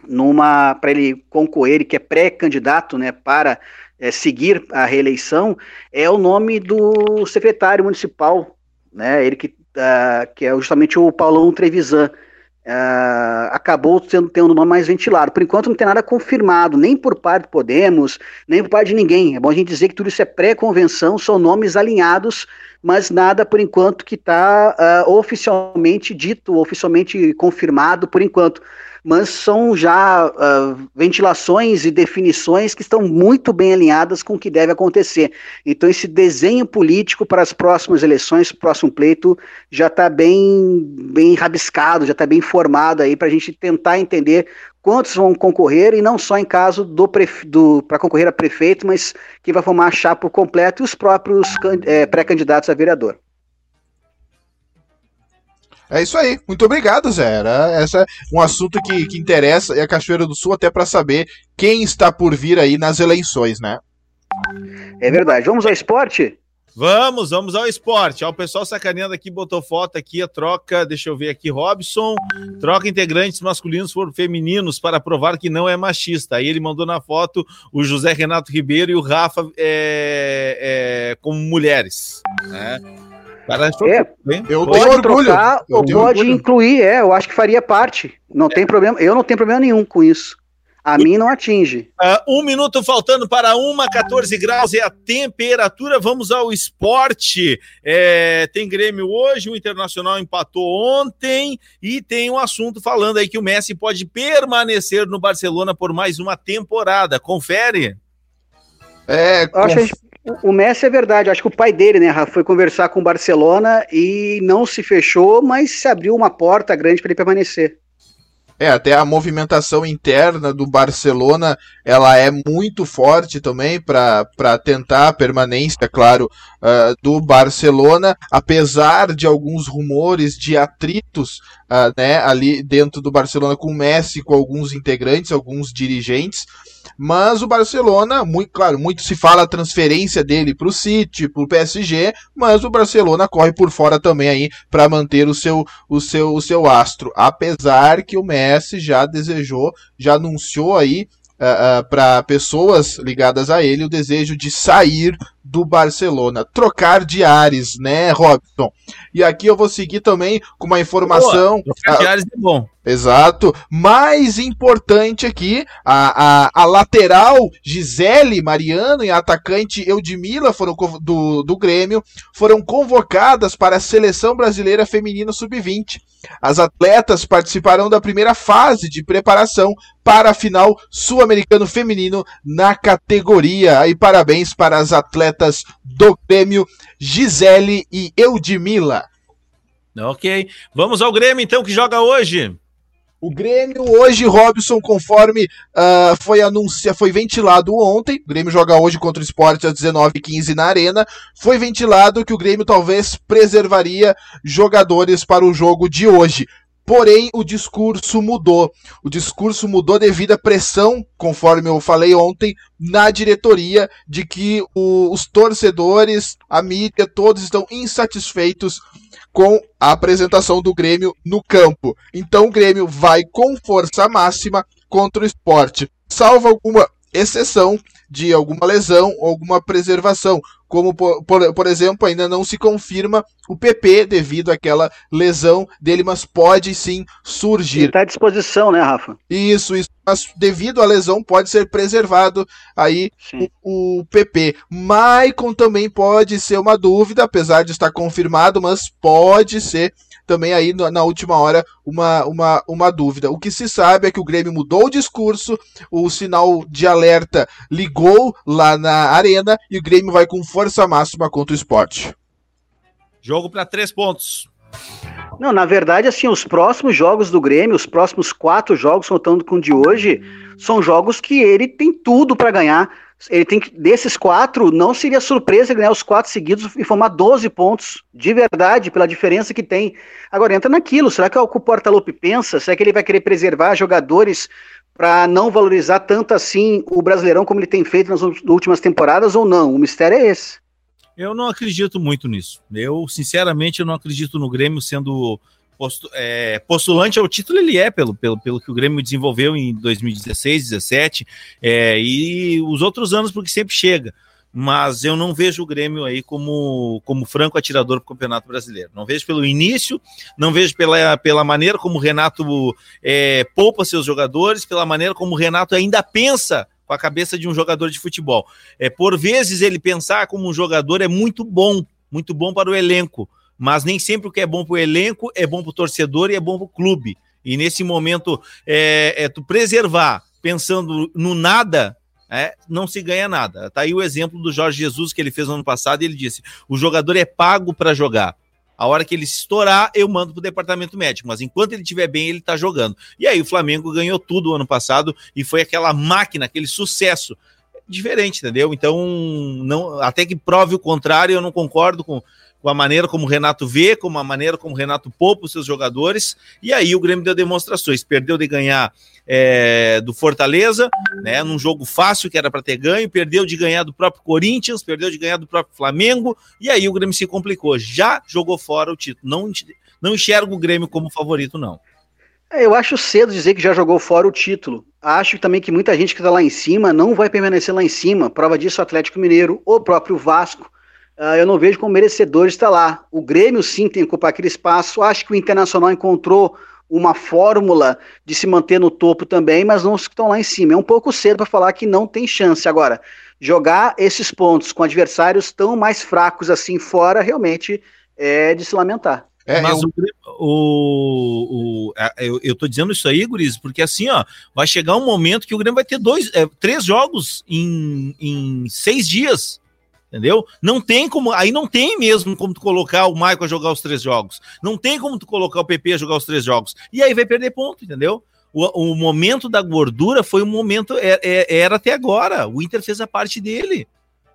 Speaker 2: numa para ele concorrer, que é pré-candidato, né, para é, seguir a reeleição é o nome do secretário municipal, né? Ele que, uh, que é justamente o Paulão Trevisan. Uh, acabou sendo tendo o nome mais ventilado. Por enquanto não tem nada confirmado, nem por parte do Podemos, nem por parte de ninguém. É bom a gente dizer que tudo isso é pré-convenção, são nomes alinhados, mas nada por enquanto que está uh, ah, oficialmente dito, oficialmente confirmado por enquanto mas são já uh, ventilações e definições que estão muito bem alinhadas com o que deve acontecer. Então, esse desenho político para as próximas eleições, próximo pleito, já está bem, bem rabiscado, já está bem formado aí para a gente tentar entender quantos vão concorrer, e não só em caso do, para concorrer a prefeito, mas que vai formar a chapa completo e os próprios é, pré-candidatos a vereador.
Speaker 3: É isso aí. Muito obrigado, Zé. Era essa é um assunto que, que interessa e a Cachoeira do Sul até para saber quem está por vir aí nas eleições, né?
Speaker 2: É verdade. Vamos ao esporte?
Speaker 1: Vamos, vamos ao esporte. Ó, o pessoal sacaneando aqui, botou foto aqui, a troca, deixa eu ver aqui, Robson, troca integrantes masculinos por femininos para provar que não é machista. Aí ele mandou na foto o José Renato Ribeiro e o Rafa é, é, como mulheres. Né?
Speaker 2: Cara, é, eu pode tenho orgulho. Trocar, eu ou tenho pode orgulho. incluir, é, eu acho que faria parte. Não é. tem problema, eu não tenho problema nenhum com isso. A mim não atinge.
Speaker 1: Uh, um minuto faltando para uma, 14 graus é a temperatura. Vamos ao esporte. É, tem Grêmio hoje, o Internacional empatou ontem e tem um assunto falando aí que o Messi pode permanecer no Barcelona por mais uma temporada. Confere.
Speaker 2: É, conf... O Messi é verdade, acho que o pai dele, né, foi conversar com o Barcelona e não se fechou, mas se abriu uma porta grande para ele permanecer.
Speaker 3: É, até a movimentação interna do Barcelona, ela é muito forte também para tentar a permanência, claro, uh, do Barcelona, apesar de alguns rumores de atritos uh, né, ali dentro do Barcelona com o Messi, com alguns integrantes, alguns dirigentes. Mas o Barcelona, muito claro, muito se fala a transferência dele para o City, para o PSG, mas o Barcelona corre por fora também aí para manter o seu, o seu, o seu astro. Apesar que o Messi já desejou, já anunciou aí uh, uh, para pessoas ligadas a ele o desejo de sair do Barcelona, trocar de ares, né, Robson? E aqui eu vou seguir também com uma informação. Boa, trocar de ares é bom. Exato. Mais importante aqui, a, a, a lateral Gisele Mariano e a atacante Eudmila foram do, do Grêmio foram convocadas para a seleção brasileira feminina sub-20. As atletas participarão da primeira fase de preparação para a final sul-americano feminino na categoria. E parabéns para as atletas do Grêmio, Gisele e Eudmila.
Speaker 1: Ok. Vamos ao Grêmio então que joga hoje.
Speaker 3: O Grêmio hoje, Robson, conforme uh, foi anunciado, foi ventilado ontem, o Grêmio joga hoje contra o Sport às 19h15 na Arena, foi ventilado que o Grêmio talvez preservaria jogadores para o jogo de hoje. Porém, o discurso mudou. O discurso mudou devido à pressão, conforme eu falei ontem, na diretoria, de que o, os torcedores, a mídia, todos estão insatisfeitos com a apresentação do Grêmio no campo. Então o Grêmio vai com força máxima contra o esporte. Salvo alguma exceção de alguma lesão ou alguma preservação, como por, por, por, exemplo, ainda não se confirma o PP devido àquela lesão dele, mas pode sim surgir.
Speaker 2: Está à disposição, né, Rafa?
Speaker 3: Isso, isso. Mas devido à lesão pode ser preservado aí o, o, PP. Maicon também pode ser uma dúvida, apesar de estar confirmado, mas pode ser também aí na última hora uma, uma, uma dúvida. O que se sabe é que o Grêmio mudou o discurso, o sinal de alerta ligou lá na arena e o Grêmio vai com força máxima contra o esporte.
Speaker 1: Jogo para três pontos.
Speaker 2: Não, na verdade, assim, os próximos jogos do Grêmio, os próximos quatro jogos, contando com o de hoje, são jogos que ele tem tudo para ganhar. Ele tem que, desses quatro, não seria surpresa ganhar os quatro seguidos e formar 12 pontos, de verdade, pela diferença que tem. Agora, entra naquilo, será que é o que o pensa? Será que ele vai querer preservar jogadores para não valorizar tanto assim o Brasileirão como ele tem feito nas últimas temporadas ou não? O mistério é esse.
Speaker 1: Eu não acredito muito nisso. Eu, sinceramente, eu não acredito no Grêmio sendo postu, é, postulante ao título, ele é, pelo, pelo, pelo que o Grêmio desenvolveu em 2016, 2017, é, e os outros anos, porque sempre chega. Mas eu não vejo o Grêmio aí como, como franco atirador para o Campeonato Brasileiro. Não vejo pelo início, não vejo pela, pela maneira como o Renato é, poupa seus jogadores, pela maneira como o Renato ainda pensa com a cabeça de um jogador de futebol. É, por vezes ele pensar como um jogador é muito bom, muito bom para o elenco mas nem sempre o que é bom para o elenco é bom para o torcedor e é bom para o clube. E nesse momento, é, é, tu preservar pensando no nada, é, não se ganha nada. Tá aí o exemplo do Jorge Jesus que ele fez no ano passado e ele disse: o jogador é pago para jogar. A hora que ele se estourar, eu mando para o departamento médico, mas enquanto ele estiver bem, ele está jogando. E aí o Flamengo ganhou tudo o ano passado e foi aquela máquina, aquele sucesso diferente, entendeu? Então, não, até que prove o contrário, eu não concordo com, com a maneira como o Renato vê, com a maneira como o Renato poupa os seus jogadores, e aí o Grêmio deu demonstrações, perdeu de ganhar é, do Fortaleza, né, num jogo fácil que era para ter ganho, perdeu de ganhar do próprio Corinthians, perdeu de ganhar do próprio Flamengo, e aí o Grêmio se complicou, já jogou fora o título, não, não enxerga o Grêmio como favorito, não.
Speaker 2: É, eu acho cedo dizer que já jogou fora o título. Acho também que muita gente que está lá em cima não vai permanecer lá em cima. Prova disso o Atlético Mineiro, o próprio Vasco uh, eu não vejo como merecedor estar lá. O Grêmio sim tem que ocupar aquele espaço. Acho que o Internacional encontrou uma fórmula de se manter no topo também, mas não estão lá em cima. É um pouco cedo para falar que não tem chance. Agora, jogar esses pontos com adversários tão mais fracos assim fora, realmente é de se lamentar.
Speaker 1: É, mas eu... o, o, o, eu, eu tô dizendo isso aí, Guriz, porque assim, ó, vai chegar um momento que o Grêmio vai ter dois, é, três jogos em, em seis dias entendeu? Não tem como, aí não tem mesmo como tu colocar o Michael a jogar os três jogos, não tem como tu colocar o PP a jogar os três jogos, e aí vai perder ponto, entendeu? O, o momento da gordura foi um momento, é, é, era até agora, o Inter fez a parte dele,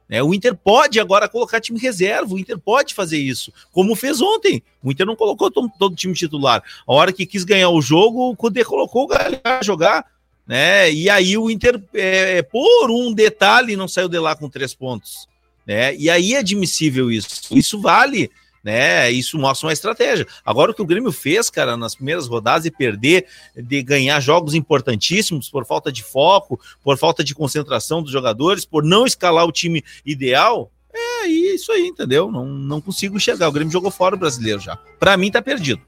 Speaker 1: né? O Inter pode agora colocar time reserva, o Inter pode fazer isso, como fez ontem, o Inter não colocou todo, todo time titular, a hora que quis ganhar o jogo, o Cudê colocou o Galhardo a jogar, né? E aí o Inter, é, por um detalhe, não saiu de lá com três pontos né? E aí é admissível isso. Isso vale, né? Isso mostra uma estratégia. Agora o que o Grêmio fez, cara, nas primeiras rodadas e perder, de ganhar jogos importantíssimos por falta de foco, por falta de concentração dos jogadores, por não escalar o time ideal, é isso aí, entendeu? Não, não consigo enxergar. O Grêmio jogou fora o brasileiro já. Para mim tá perdido.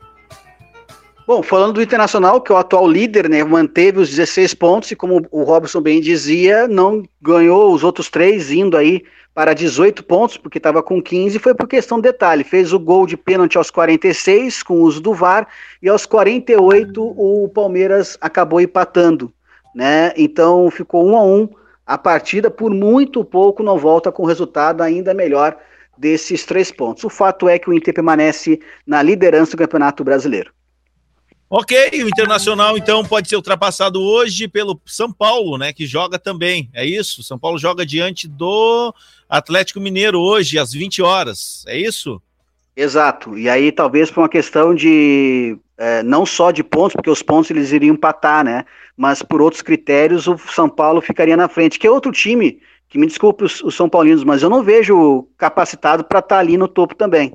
Speaker 2: Bom, falando do Internacional, que é o atual líder, né, manteve os 16 pontos e como o Robson bem dizia, não ganhou os outros três, indo aí para 18 pontos, porque estava com 15, foi por questão de detalhe. Fez o gol de pênalti aos 46, com o uso do VAR, e aos 48 o Palmeiras acabou empatando. Né? Então ficou um a um a partida, por muito pouco não volta com resultado ainda melhor desses três pontos. O fato é que o Inter permanece na liderança do Campeonato Brasileiro.
Speaker 1: Ok, o Internacional então pode ser ultrapassado hoje pelo São Paulo, né? Que joga também. É isso? São Paulo joga diante do Atlético Mineiro hoje, às 20 horas. É isso?
Speaker 2: Exato. E aí, talvez por uma questão de é, não só de pontos, porque os pontos eles iriam empatar, né? Mas por outros critérios, o São Paulo ficaria na frente, que é outro time, que me desculpe os, os São Paulinos, mas eu não vejo capacitado para estar tá ali no topo também.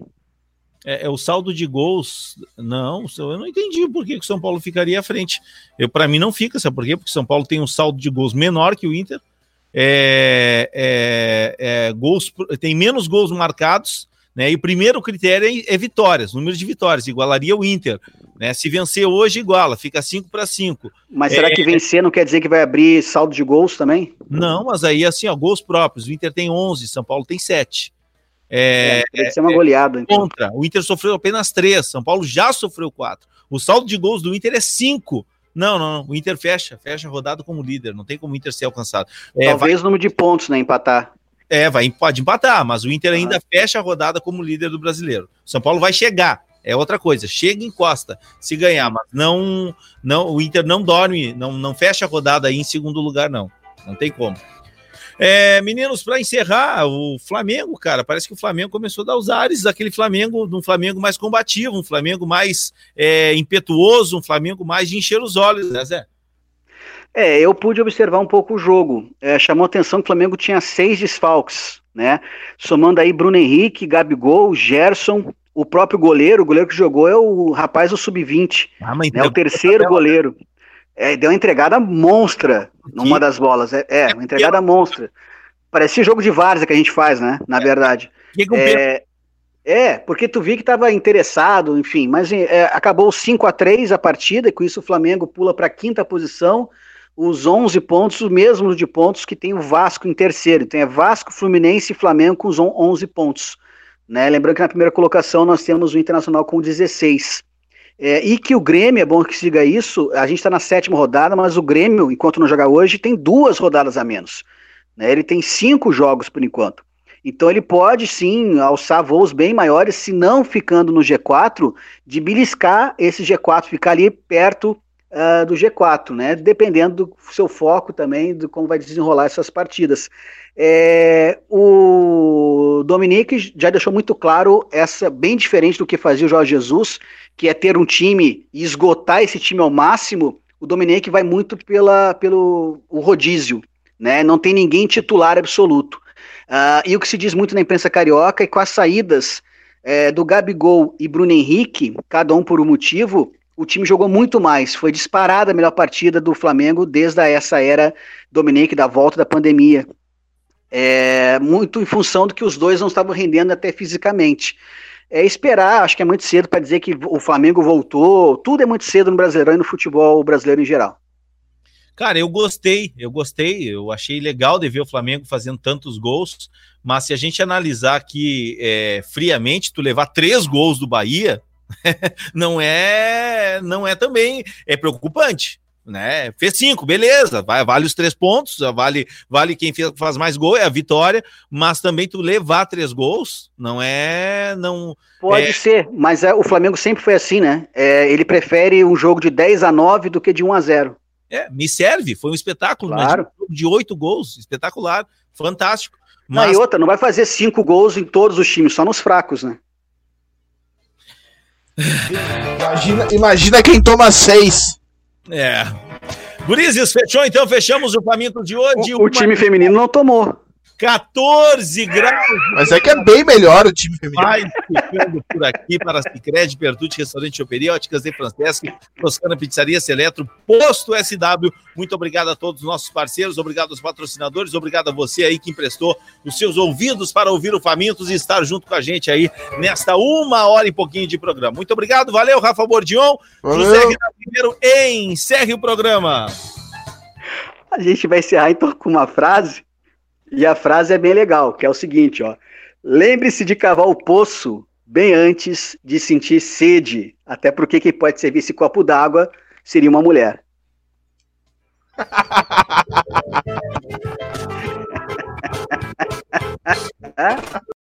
Speaker 1: É, é, o saldo de gols. Não, eu não entendi por que o São Paulo ficaria à frente. Eu Para mim não fica, sabe por quê? Porque o São Paulo tem um saldo de gols menor que o Inter. É, é, é, gols, tem menos gols marcados, né? E o primeiro critério é, é vitórias, número de vitórias, igualaria o Inter. Né? Se vencer hoje, iguala, fica 5 para 5.
Speaker 2: Mas será que é, vencer não quer dizer que vai abrir saldo de gols também?
Speaker 1: Não, mas aí assim, ó, gols próprios. O Inter tem 11, São Paulo tem 7.
Speaker 2: É, é, ser uma goleada.
Speaker 1: Então. Contra. O Inter sofreu apenas três. São Paulo já sofreu quatro. O saldo de gols do Inter é cinco. Não, não, não. O Inter fecha, fecha a rodada como líder. Não tem como o Inter ser alcançado.
Speaker 2: É, Talvez vai... o número de pontos, né? Empatar.
Speaker 1: É, vai, pode empatar, mas o Inter ah. ainda fecha a rodada como líder do brasileiro. São Paulo vai chegar. É outra coisa, chega e encosta se ganhar, mas não, não, o Inter não dorme, não, não fecha a rodada aí em segundo lugar, não. Não tem como. É, meninos, para encerrar, o Flamengo, cara, parece que o Flamengo começou a dar os ares daquele Flamengo, de um Flamengo mais combativo, um Flamengo mais é, impetuoso, um Flamengo mais de encher os olhos, né, Zé?
Speaker 2: É, eu pude observar um pouco o jogo. É, chamou atenção que o Flamengo tinha seis desfalques, né? Somando aí Bruno Henrique, Gabigol, Gerson, o próprio goleiro, o goleiro que jogou é o rapaz do sub-20, ah, né? O terceiro goleiro. É, deu uma entregada monstra numa das bolas. É, é uma entregada monstra. Parecia jogo de várzea que a gente faz, né? Na é. verdade. É, é, porque tu vi que estava interessado, enfim, mas é, acabou 5 a 3 a partida, e com isso o Flamengo pula para a quinta posição, os 11 pontos, os mesmos de pontos que tem o Vasco em terceiro. Então é Vasco, Fluminense e Flamengo com os 11 pontos. Né? Lembrando que na primeira colocação nós temos o Internacional com 16. É, e que o Grêmio, é bom que siga isso, a gente está na sétima rodada, mas o Grêmio, enquanto não jogar hoje, tem duas rodadas a menos. Né? Ele tem cinco jogos por enquanto. Então ele pode sim alçar voos bem maiores, se não ficando no G4, de beliscar esse G4, ficar ali perto uh, do G4, né? Dependendo do seu foco também, de como vai desenrolar essas partidas. É, o Dominique já deixou muito claro essa, bem diferente do que fazia o Jorge Jesus, que é ter um time e esgotar esse time ao máximo, o Dominique vai muito pela, pelo o rodízio, né? Não tem ninguém titular absoluto. Uh, e o que se diz muito na imprensa carioca é que com as saídas é, do Gabigol e Bruno Henrique, cada um por um motivo, o time jogou muito mais. Foi disparada a melhor partida do Flamengo desde essa era Dominique, da volta da pandemia. É, muito em função do que os dois não estavam rendendo até fisicamente é esperar, acho que é muito cedo para dizer que o Flamengo voltou. Tudo é muito cedo no Brasileirão e no futebol brasileiro em geral.
Speaker 1: Cara, eu gostei, eu gostei, eu achei legal de ver o Flamengo fazendo tantos gols, mas se a gente analisar aqui é, friamente, tu levar três gols do Bahia, não é, não é também, é preocupante né? Fez cinco, beleza, vai, vale os três pontos, vale, vale quem faz mais gol, é a vitória, mas também tu levar três gols não é. não
Speaker 2: Pode
Speaker 1: é...
Speaker 2: ser, mas é, o Flamengo sempre foi assim, né? É, ele prefere um jogo de 10 a 9 do que de 1 a 0
Speaker 1: É, me serve, foi um espetáculo,
Speaker 2: claro.
Speaker 1: né? De oito gols, espetacular, fantástico.
Speaker 2: Mas... Não, e outra, não vai fazer cinco gols em todos os times, só nos fracos, né?
Speaker 3: Imagina, imagina quem toma seis.
Speaker 1: É. Gurizes, fechou então? Fechamos o faminto de hoje.
Speaker 2: O, o time feminino não tomou.
Speaker 1: 14 graus.
Speaker 3: Mas é que é bem melhor o time feminino.
Speaker 1: Vai ficando por aqui para Cicred, Pertute, Restaurante Choperia, Óticas de Franceschi, Toscana Pizzaria Seletro, Posto SW. Muito obrigado a todos os nossos parceiros, obrigado aos patrocinadores, obrigado a você aí que emprestou os seus ouvidos para ouvir o Famintos e estar junto com a gente aí nesta uma hora e pouquinho de programa. Muito obrigado, valeu, Rafa Bordion. Valeu. José Primeiro, encerre o programa.
Speaker 2: A gente vai encerrar então com uma frase e a frase é bem legal, que é o seguinte, ó. Lembre-se de cavar o poço bem antes de sentir sede, até porque quem pode servir esse copo d'água seria uma mulher.